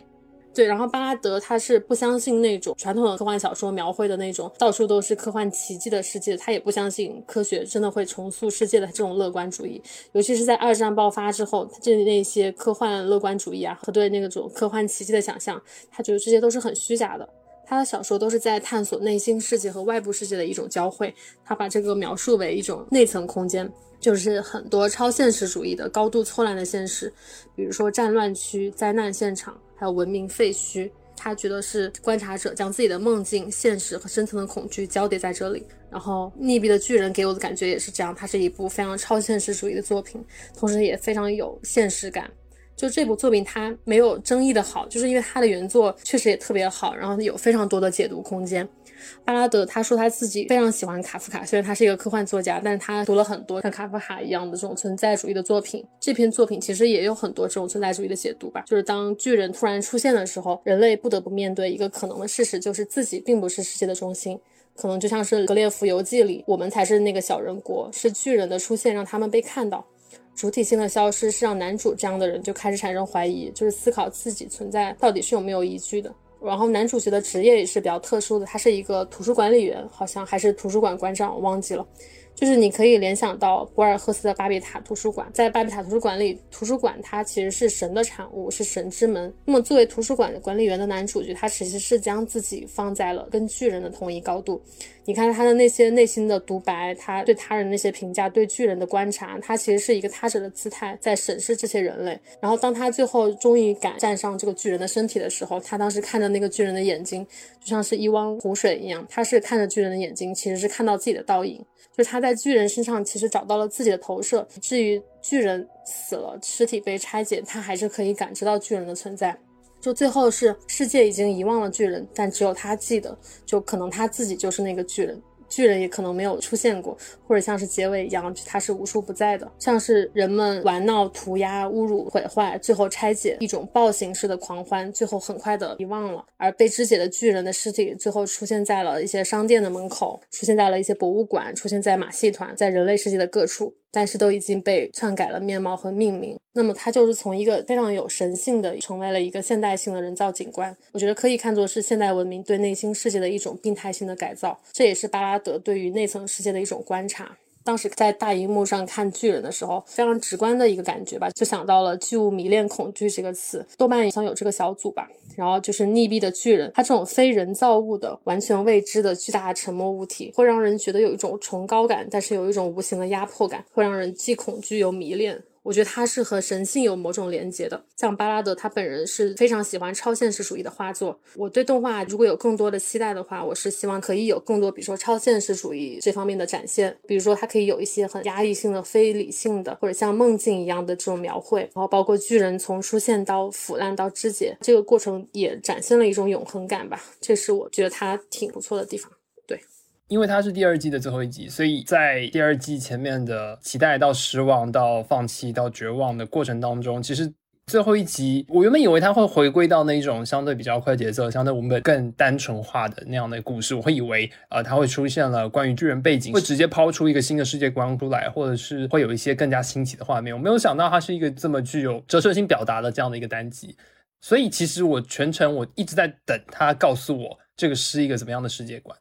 对。然后巴拉德他是不相信那种传统的科幻小说描绘的那种到处都是科幻奇迹的世界，他也不相信科学真的会重塑世界的这种乐观主义。尤其是在二战爆发之后，他这那些科幻乐观主义啊和对那种科幻奇迹的想象，他觉得这些都是很虚假的。他的小说都是在探索内心世界和外部世界的一种交汇，他把这个描述为一种内层空间。就是很多超现实主义的高度错乱的现实，比如说战乱区、灾难现场，还有文明废墟。他觉得是观察者将自己的梦境、现实和深层的恐惧交叠在这里。然后《溺毙的巨人》给我的感觉也是这样，它是一部非常超现实主义的作品，同时也非常有现实感。就这部作品，它没有争议的好，就是因为它的原作确实也特别好，然后有非常多的解读空间。巴拉德他说他自己非常喜欢卡夫卡，虽然他是一个科幻作家，但是他读了很多像卡夫卡一样的这种存在主义的作品。这篇作品其实也有很多这种存在主义的解读吧，就是当巨人突然出现的时候，人类不得不面对一个可能的事实，就是自己并不是世界的中心，可能就像是《格列佛游记》里，我们才是那个小人国，是巨人的出现让他们被看到，主体性的消失是让男主这样的人就开始产生怀疑，就是思考自己存在到底是有没有依据的。然后男主角的职业也是比较特殊的，他是一个图书管理员，好像还是图书馆馆长，我忘记了。就是你可以联想到博尔赫斯的巴比塔图书馆，在巴比塔图书馆里，图书馆它其实是神的产物，是神之门。那么作为图书馆管理员的男主角，他其实是将自己放在了跟巨人的同一高度。你看他的那些内心的独白，他对他人那些评价，对巨人的观察，他其实是一个他者的姿态在审视这些人类。然后当他最后终于敢站上这个巨人的身体的时候，他当时看着那个巨人的眼睛，就像是一汪湖水一样。他是看着巨人的眼睛，其实是看到自己的倒影，就是他在巨人身上其实找到了自己的投射。至于巨人死了，尸体被拆解，他还是可以感知到巨人的存在。就最后是世界已经遗忘了巨人，但只有他记得，就可能他自己就是那个巨人。巨人也可能没有出现过，或者像是结尾一样，他是无处不在的，像是人们玩闹、涂鸦、侮辱、毁坏，最后拆解一种暴行式的狂欢，最后很快的遗忘了。而被肢解的巨人的尸体，最后出现在了一些商店的门口，出现在了一些博物馆，出现在马戏团，在人类世界的各处。但是都已经被篡改了面貌和命名，那么它就是从一个非常有神性的，成为了一个现代性的人造景观。我觉得可以看作是现代文明对内心世界的一种病态性的改造，这也是巴拉德对于内层世界的一种观察。当时在大荧幕上看巨人的时候，非常直观的一个感觉吧，就想到了“巨物迷恋恐惧”这个词。豆瓣也像有这个小组吧。然后就是溺毙的巨人，它这种非人造物的、完全未知的巨大沉默物体，会让人觉得有一种崇高感，但是有一种无形的压迫感，会让人既恐惧又迷恋。我觉得它是和神性有某种连接的，像巴拉德他本人是非常喜欢超现实主义的画作。我对动画如果有更多的期待的话，我是希望可以有更多，比如说超现实主义这方面的展现，比如说它可以有一些很压抑性的、非理性的，或者像梦境一样的这种描绘，然后包括巨人从出现到腐烂到肢解这个过程，也展现了一种永恒感吧。这是我觉得它挺不错的地方。因为它是第二季的最后一集，所以在第二季前面的期待到失望到放弃到绝望的过程当中，其实最后一集我原本以为它会回归到那一种相对比较快节奏、相对文本更单纯化的那样的故事，我会以为呃它会出现了关于巨人背景，会直接抛出一个新的世界观出来，或者是会有一些更加新奇的画面。我没有想到它是一个这么具有折射性表达的这样的一个单集，所以其实我全程我一直在等他告诉我这个是一个怎么样的世界观。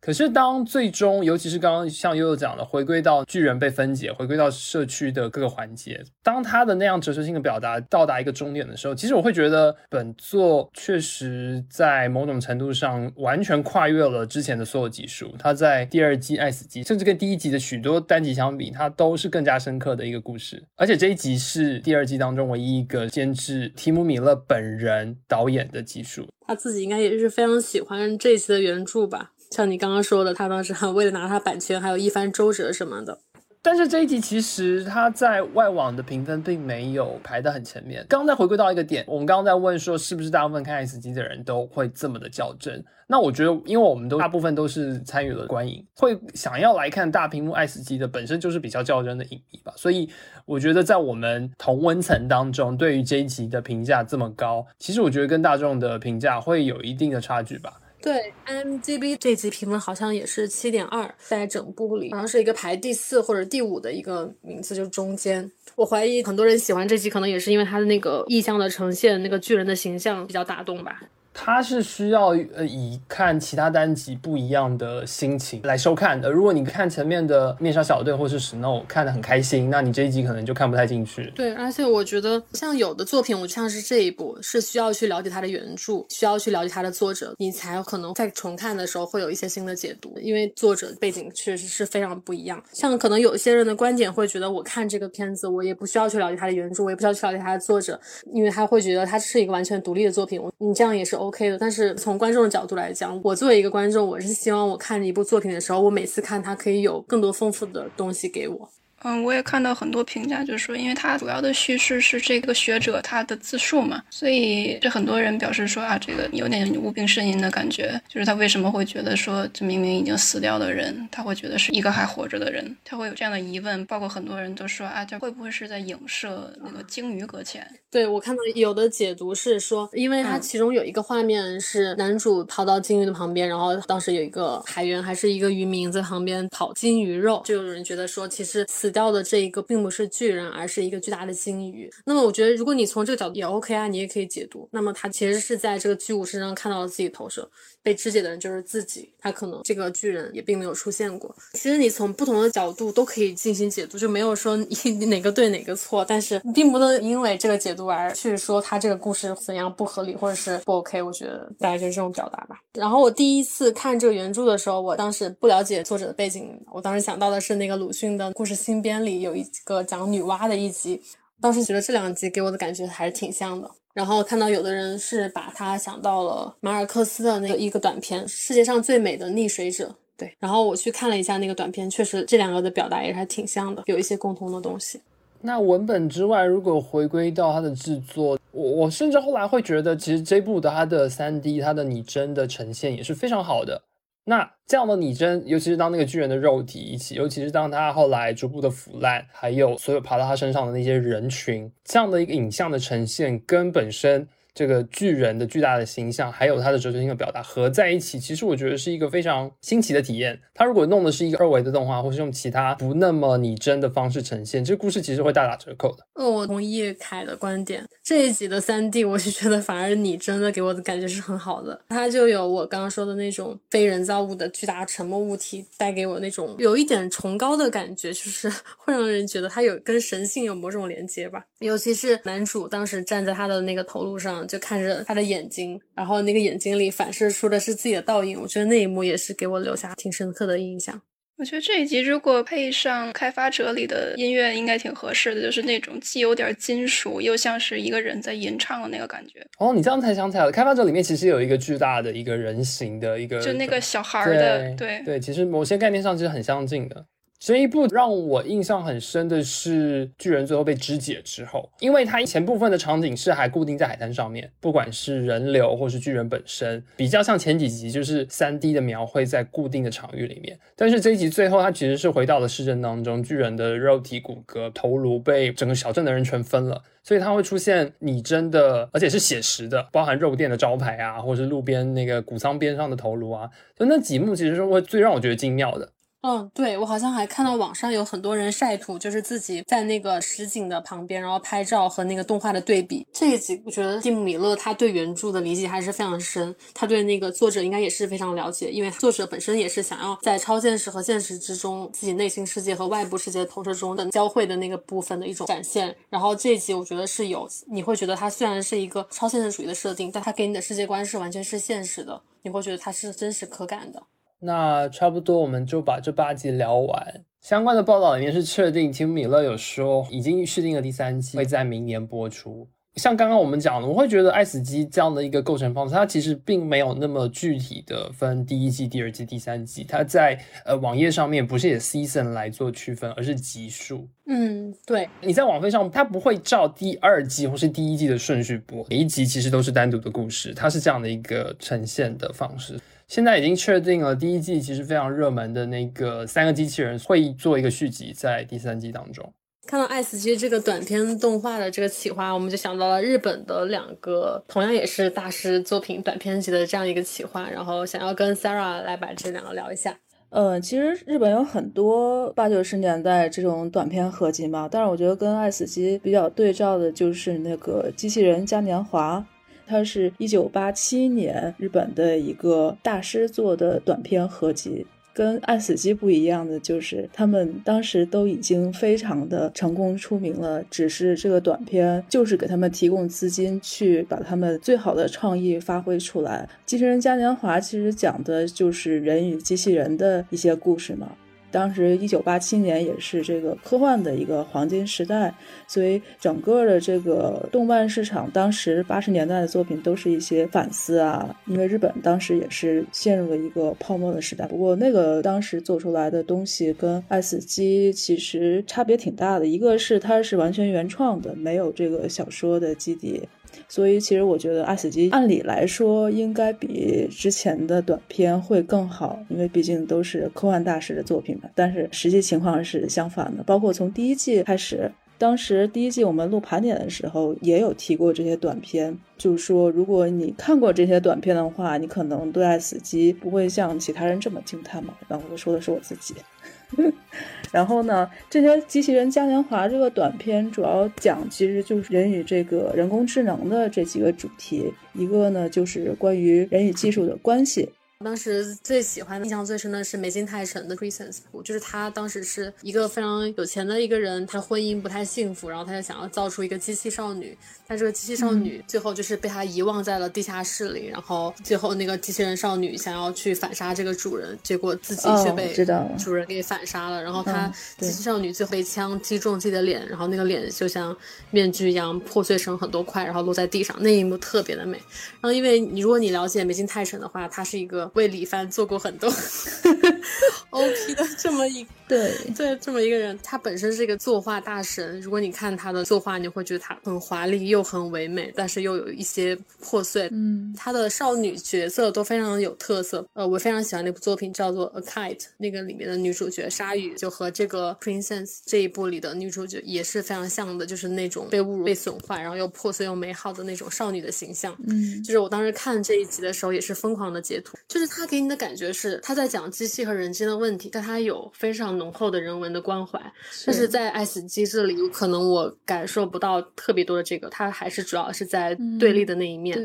可是，当最终，尤其是刚刚像悠悠讲的，回归到巨人被分解，回归到社区的各个环节，当他的那样哲学性的表达到达一个终点的时候，其实我会觉得本作确实在某种程度上完全跨越了之前的所有集数。他在第二季爱死机，甚至跟第一集的许多单集相比，它都是更加深刻的一个故事。而且这一集是第二季当中唯一一个监制提姆米勒本人导演的集数。他自己应该也是非常喜欢这一期的原著吧。像你刚刚说的，他当时还为了拿他版权，还有一番周折什么的。但是这一集其实他在外网的评分并没有排得很前面。刚刚再回归到一个点，我们刚刚在问说，是不是大部分看 S 级的人都会这么的较真？那我觉得，因为我们都大部分都是参与了观影，会想要来看大屏幕 S 级的，本身就是比较较真的影迷吧。所以我觉得，在我们同温层当中，对于这一集的评价这么高，其实我觉得跟大众的评价会有一定的差距吧。对，IMGB 这集评分好像也是七点二，在整部里好像是一个排第四或者第五的一个名字，就是中间。我怀疑很多人喜欢这集，可能也是因为他的那个意象的呈现，那个巨人的形象比较打动吧。它是需要呃以看其他单集不一样的心情来收看的。如果你看前面的面纱小队或是 Snow 看得很开心，那你这一集可能就看不太进去。对，而且我觉得像有的作品，我像是这一部，是需要去了解它的原著，需要去了解它的作者，你才可能在重看的时候会有一些新的解读。因为作者背景确实是非常不一样。像可能有些人的观点会觉得，我看这个片子，我也不需要去了解它的原著，我也不需要去了解它的作者，因为他会觉得它是一个完全独立的作品。我你这样也是 OK OK 的，但是从观众的角度来讲，我作为一个观众，我是希望我看一部作品的时候，我每次看它可以有更多丰富的东西给我。嗯，我也看到很多评价，就是说，因为它主要的叙事是这个学者他的自述嘛，所以这很多人表示说啊，这个有点无病呻吟的感觉。就是他为什么会觉得说，这明明已经死掉的人，他会觉得是一个还活着的人，他会有这样的疑问。包括很多人都说啊，这会不会是在影射那个鲸鱼搁浅？对我看到有的解读是说，因为它其中有一个画面是男主跑到鲸鱼的旁边，然后当时有一个海员还是一个渔民在旁边烤鲸鱼肉，就有人觉得说，其实死。死掉的这一个并不是巨人，而是一个巨大的鲸鱼。那么我觉得，如果你从这个角度也 OK 啊，你也可以解读。那么他其实是在这个巨物身上看到了自己投射，被肢解的人就是自己。他可能这个巨人也并没有出现过。其实你从不同的角度都可以进行解读，就没有说你哪个对哪个错。但是并不能因为这个解读而去说他这个故事怎样不合理或者是不 OK。我觉得大概就是这种表达吧。然后我第一次看这个原著的时候，我当时不了解作者的背景，我当时想到的是那个鲁迅的故事新。编里有一个讲女娲的一集，当时觉得这两集给我的感觉还是挺像的。然后看到有的人是把他想到了马尔克斯的那个一个短片《世界上最美的溺水者》。对，然后我去看了一下那个短片，确实这两个的表达也是还挺像的，有一些共同的东西。那文本之外，如果回归到它的制作，我我甚至后来会觉得，其实这部的它的三 D、它的拟真的呈现也是非常好的。那这样的拟真，尤其是当那个巨人的肉体一起，尤其是当他后来逐步的腐烂，还有所有爬到他身上的那些人群，这样的一个影像的呈现，跟本身。这个巨人的巨大的形象，还有他的哲学性的表达合在一起，其实我觉得是一个非常新奇的体验。他如果弄的是一个二维的动画，或是用其他不那么拟真的方式呈现，这个故事其实会大打折扣的。嗯，我同意凯的观点。这一集的三 D，我是觉得反而拟真的给我的感觉是很好的。它就有我刚刚说的那种非人造物的巨大沉默物体带给我那种有一点崇高的感觉，就是 会让人觉得它有跟神性有某种连接吧。尤其是男主当时站在他的那个头颅上。就看着他的眼睛，然后那个眼睛里反射出的是自己的倒影，我觉得那一幕也是给我留下挺深刻的印象。我觉得这一集如果配上《开发者》里的音乐，应该挺合适的，就是那种既有点金属，又像是一个人在吟唱的那个感觉。哦，你这样才想起来了，《开发者》里面其实有一个巨大的一个人形的一个，就那个小孩的，对对，其实某些概念上其实很相近的。这一部让我印象很深的是巨人最后被肢解之后，因为它前部分的场景是还固定在海滩上面，不管是人流或是巨人本身，比较像前几集就是三 D 的描绘在固定的场域里面。但是这一集最后，它其实是回到了市镇当中，巨人的肉体骨骼头颅被整个小镇的人全分了，所以它会出现拟真的，而且是写实的，包含肉店的招牌啊，或是路边那个谷仓边上的头颅啊，就那几幕其实是会最让我觉得精妙的。嗯，对，我好像还看到网上有很多人晒图，就是自己在那个实景的旁边，然后拍照和那个动画的对比。这一集我觉得蒂姆·米勒他对原著的理解还是非常深，他对那个作者应该也是非常了解，因为作者本身也是想要在超现实和现实之中，自己内心世界和外部世界投射中的交汇的那个部分的一种展现。然后这一集我觉得是有，你会觉得它虽然是一个超现实主义的设定，但它给你的世界观是完全是现实的，你会觉得它是真实可感的。那差不多，我们就把这八集聊完。相关的报道里面是确定，提姆·米勒有说已经续订了第三季，会在明年播出。像刚刚我们讲的，我会觉得《爱死机》这样的一个构成方式，它其实并没有那么具体的分第一季、第二季、第三季。它在呃网页上面不是以 season 来做区分，而是集数。嗯，对。你在网飞上，它不会照第二季或是第一季的顺序播，每一集其实都是单独的故事，它是这样的一个呈现的方式。现在已经确定了，第一季其实非常热门的那个三个机器人会做一个续集，在第三季当中。看到《爱死机》这个短片动画的这个企划，我们就想到了日本的两个同样也是大师作品短片集的这样一个企划，然后想要跟 Sarah 来把这两个聊一下。呃，其实日本有很多八九十年代这种短片合集嘛，但是我觉得跟《爱死机》比较对照的就是那个《机器人嘉年华》。它是一九八七年日本的一个大师做的短片合集，跟《爱死机》不一样的就是，他们当时都已经非常的成功出名了，只是这个短片就是给他们提供资金去把他们最好的创意发挥出来。《机器人嘉年华》其实讲的就是人与机器人的一些故事嘛。当时一九八七年也是这个科幻的一个黄金时代，所以整个的这个动漫市场，当时八十年代的作品都是一些反思啊，因为日本当时也是陷入了一个泡沫的时代。不过那个当时做出来的东西跟《爱死机》其实差别挺大的，一个是它是完全原创的，没有这个小说的基底。所以，其实我觉得《爱死机》按理来说应该比之前的短片会更好，因为毕竟都是科幻大师的作品嘛。但是实际情况是相反的，包括从第一季开始，当时第一季我们录盘点的时候也有提过这些短片，就是说如果你看过这些短片的话，你可能对《爱死机》不会像其他人这么惊叹嘛。然后我说的是我自己。然后呢，这些机器人嘉年华这个短片主要讲，其实就是人与这个人工智能的这几个主题。一个呢，就是关于人与技术的关系。当时最喜欢、印象最深的是梅津泰臣的《Presence》，就是他当时是一个非常有钱的一个人，他婚姻不太幸福，然后他就想要造出一个机器少女。但这个机器少女最后就是被他遗忘在了地下室里，然后最后那个机器人少女想要去反杀这个主人，结果自己却被主人给反杀了。然后他机器少女最后被枪击中自己的脸，然后那个脸就像面具一样破碎成很多块，然后落在地上。那一幕特别的美。然后因为你如果你了解梅津泰臣的话，他是一个为李帆做过很多 OP 的 这么一对对这么一个人，他本身是一个作画大神。如果你看他的作画，你会觉得他很华丽又。很唯美，但是又有一些破碎。嗯，他的少女角色都非常有特色。呃，我非常喜欢那部作品，叫做《A Kite》，那个里面的女主角鲨鱼就和这个《Princess》这一部里的女主角也是非常像的，就是那种被侮辱、被损坏，然后又破碎又美好的那种少女的形象。嗯，就是我当时看这一集的时候也是疯狂的截图。就是他给你的感觉是他在讲机器和人间的问题，但他有非常浓厚的人文的关怀。但是在《爱死机》这里，有可能我感受不到特别多的这个。他还是主要是在对立的那一面，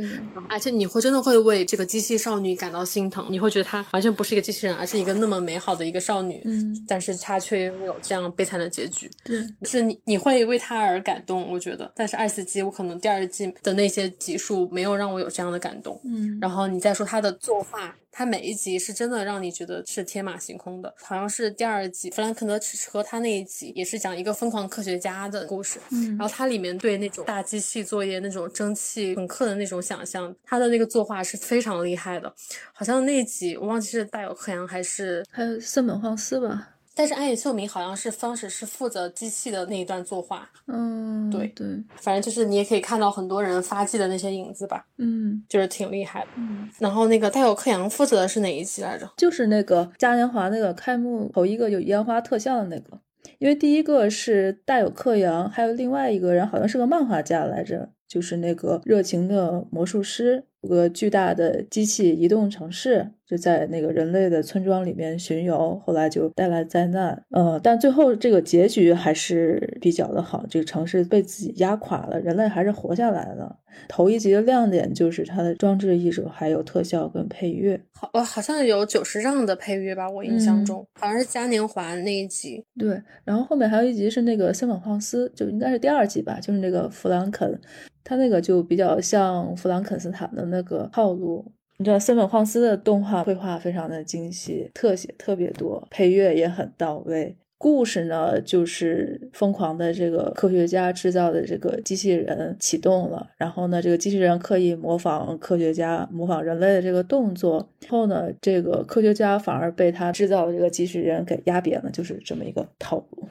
而且你会真的会为这个机器少女感到心疼，你会觉得她完全不是一个机器人，而是一个那么美好的一个少女，嗯，但是她却拥有这样悲惨的结局，对，是你你会为她而感动，我觉得，但是《爱死机》我可能第二季的那些集数没有让我有这样的感动，嗯，然后你再说她的作画。他每一集是真的让你觉得是天马行空的，好像是第二集弗兰肯德和他那一集也是讲一个疯狂科学家的故事，嗯，然后它里面对那种大机器作业那种蒸汽朋克的那种想象，他的那个作画是非常厉害的，好像那一集我忘记是大有克洋还是还有森本晃司吧。但是安野秀明好像是当时是负责机器的那一段作画，嗯，对对，反正就是你也可以看到很多人发迹的那些影子吧，嗯就是挺厉害的。嗯，然后那个大友克洋负责的是哪一期来着？就是那个嘉年华那个开幕头一个有烟花特效的那个，因为第一个是大有克洋，还有另外一个人好像是个漫画家来着，就是那个热情的魔术师，有个巨大的机器移动城市，就在那个人类的村庄里面巡游，后来就带来灾难。呃，但最后这个结局还是比较的好，这个城市被自己压垮了，人类还是活下来了。头一集的亮点就是它的装置艺术，还有特效跟配乐。好，呃，好像有九十让的配乐吧，我印象嗯中、好像是嘉年华那一集。对，然后后面还有一集是那个香港放肆，就应该是第二集吧，就是那个弗兰肯，他那个就比较像弗兰肯斯坦的那个套路。你知道森本晃司的动画绘画非常的精细，特写特别多，配乐也很到位。故事呢，就是疯狂的这个科学家制造的这个机器人启动了，然后呢，这个机器人刻意模仿科学家、模仿人类的这个动作，后呢，这个科学家反而被他制造的这个机器人给压扁了，就是这么一个套路。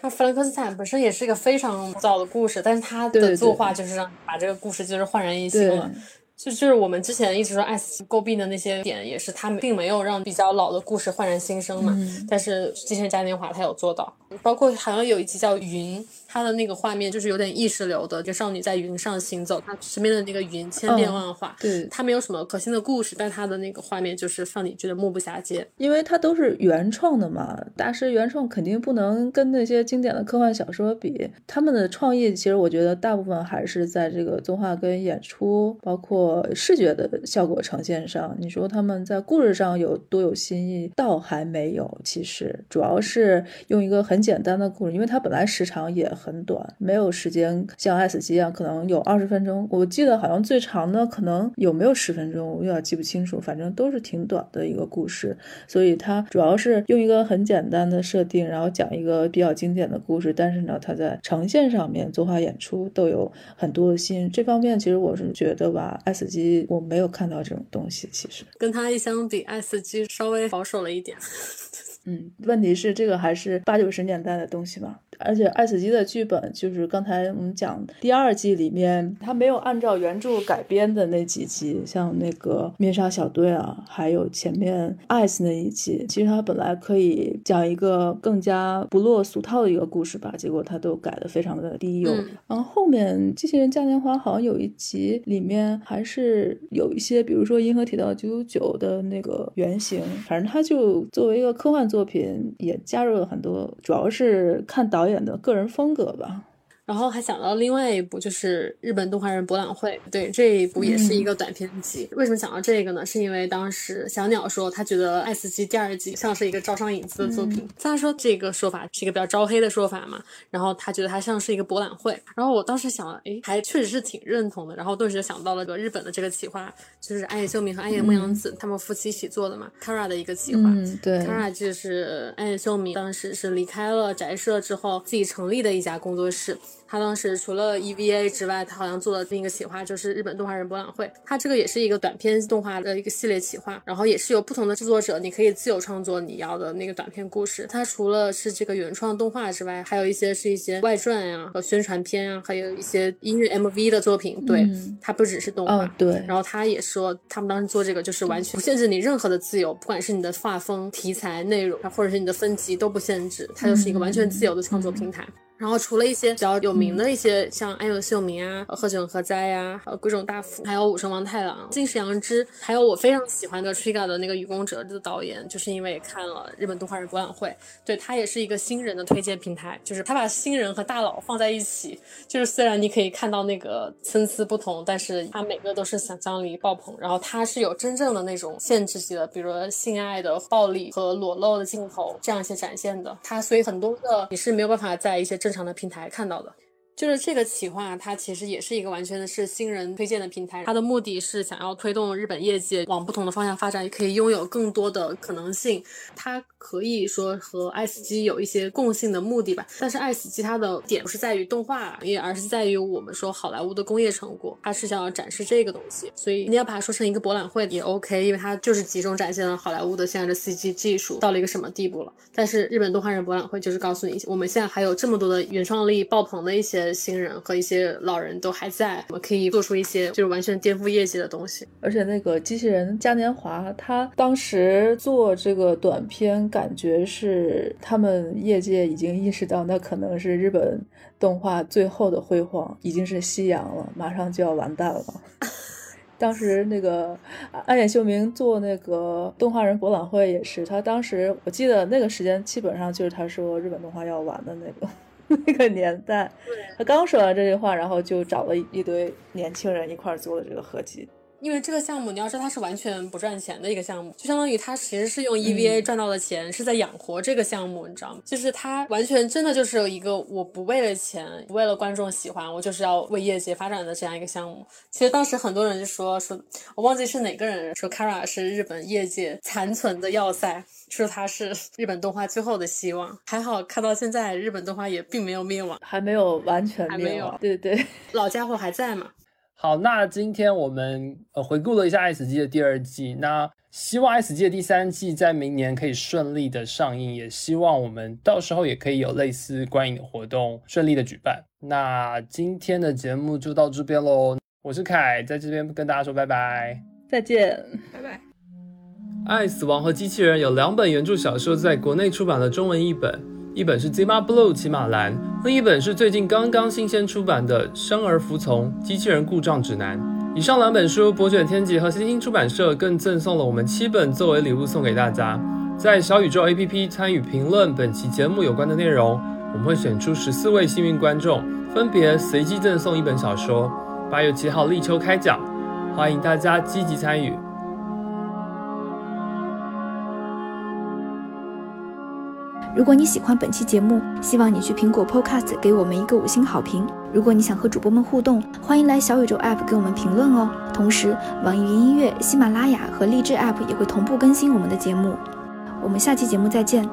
他弗兰克斯坦本身也是一个非常早的故事，但是他的作画就是让把这个故事就是焕然一新对了。就就是我们之前一直说爱死诟病的那些点，也是他并没有让比较老的故事焕然新生嘛。嗯但是《机器人嘉年华》他有做到，包括好像有一集叫《云》，它的那个画面就是有点意识流的，一个少女在云上行走，她身边的那个云千变万化。对，它没有什么可信的故事，但它的那个画面就是让你觉得目不暇接。因为它都是原创的嘛，大师原创肯定不能跟那些经典的科幻小说比。他们的创意其实我觉得大部分还是在这个动画跟演出，包括视觉的效果呈现上。你说他们在故事上有多有新意，倒还没有。其实主要是用一个很简单的故事，因为它本来时长也很很短，没有时间像《爱死机》一样可能有二十分钟。我记得好像最长的可能有没有十分钟，我有点记不清楚，反正都是挺短的一个故事。所以它主要是用一个很简单的设定，然后讲一个比较经典的故事，但是呢，它在呈现上面、作画、演出都有很多的新。这方面其实我是觉得吧，《爱死机》我没有看到这种东西，其实。跟它一相比，爱死机稍微保守了一点。嗯，问题是这个还是八九十年代的东西嘛，而且《爱死机》的剧本就是刚才我们讲第二季里面，它没有按照原著改编的那几集，像那个面纱小队啊，还有前面 Ice 那一集，其实它本来可以讲一个更加不落俗套的一个故事吧，结果它都改得非常的低幼。嗯然后后面《机器人嘉年华》好像有一集里面还是有一些，比如说《银河铁道九九九》的那个原型，反正它就作为一个科幻作作品，也加入了很多，主要是看导演的个人风格吧。然后还想到另外一部，就是日本动画人博览会，对这一部也是一个短片集。为什么想到这个呢？是因为当时小鸟说他觉得《爱死机》第二季像是一个招商引资的作品，他说这个说法是一个比较招黑的说法嘛，然后他觉得它像是一个博览会。然后我当时想，哎，还确实是挺认同的。然后顿时就想到了个日本的这个企划，就是安野秀明和安野牧阳子、他们夫妻一起做的嘛，Kara 的一个企划。嗯，对，Kara 就是安野秀明，当时是离开了宅社之后自己成立的一家工作室。他当时除了 EVA 之外，他好像做了另一个企划，就是日本动画人博览会。他这个也是一个短片动画的一个系列企划，然后也是有不同的制作者，你可以自由创作你要的那个短片故事。它除了是这个原创动画之外，还有一些是一些外传呀、和宣传片啊，还有一些音乐 MV 的作品。对，嗯它不只是动画。哦，对，然后他也说，他们当时做这个就是完全不限制你任何的自由，不管是你的画风、题材、内容，或者是你的分级都不限制，它就是一个完全自由的创作平台。然后除了一些比较有名的一些，像安有秀明啊、鹤卷和哉呀、还有龟冢大辅，还有武生王太郎、近视阳之，还有我非常喜欢的 Triga 的那个《愚公者》的导演，就是因为看了日本动画人博览会，对他也是一个新人的推荐平台，就是他把新人和大佬放在一起，就是虽然你可以看到那个参差不同，但是他每个都是想象力爆棚，然后他是有真正的那种限制级的，比如说性爱的暴力和裸露的镜头这样一些展现的，他所以很多的你是没有办法在一些正正常的平台看到的。就是这个企划，它其实也是一个完全的是新人推荐的平台，它的目的是想要推动日本业界往不同的方向发展，也可以拥有更多的可能性。它可以说和爱死机有一些共性的目的吧，但是爱死机它的点不是在于动画行业，而是在于我们说好莱坞的工业成果，它是想要展示这个东西。所以你要把它说成一个博览会也 OK，因为它就是集中展现了好莱坞的现在的 CG 技术到了一个什么地步了。但是日本动画人博览会就是告诉你，我们现在还有这么多的原创力爆棚的一些新人和一些老人都还在，我们可以做出一些就是完全颠覆业界的东西。而且那个机器人嘉年华，他当时做这个短片，感觉是他们业界已经意识到，那可能是日本动画最后的辉煌，已经是夕阳了，马上就要完蛋了。当时那个安野秀明做那个动画人博览会也是，他当时我记得那个时间基本上就是他说日本动画要完的那个 那个年代。他刚说完这句话，然后就找了一堆年轻人一块儿做了这个合集。因为这个项目，你要知道它是完全不赚钱的一个项目，就相当于它其实是用 EVA 赚到的钱是在养活这个项目，你知道吗？就是它完全真的就是一个我不为了钱，不为了观众喜欢，我就是要为业界发展的这样一个项目。其实当时很多人就说说，我忘记是哪个人说 Kara 是日本业界残存的要塞，说它是日本动画最后的希望。还好看到现在，日本动画也并没有灭亡，还没有完全还没有灭亡。对对，老家伙还在嘛。好，那今天我们呃回顾了一下《爱死机》的第二季，那希望《爱死机》的第三季在明年可以顺利的上映，也希望我们到时候也可以有类似观影的活动顺利的举办。那今天的节目就到这边喽，我是凯，在这边跟大家说拜拜，再见，拜拜。《爱死亡和机器人》有两本原著小说在国内出版了中文译本，一本是 Zima Blue 骑马蓝，另一本是最近刚刚新鲜出版的《生而服从：机器人故障指南》。以上两本书，博卷天集和星星出版社更赠送了我们七本作为礼物送给大家。在小宇宙 APP 参与评论本期节目有关的内容，我们会选出十四位幸运观众，分别随机赠送一本小说。八月七号立秋开奖，欢迎大家积极参与。如果你喜欢本期节目，希望你去苹果 Podcast 给我们一个五星好评。如果你想和主播们互动，欢迎来小宇宙 App 给我们评论哦。同时，网易云音乐、喜马拉雅和荔枝 App 也会同步更新我们的节目。我们下期节目再见。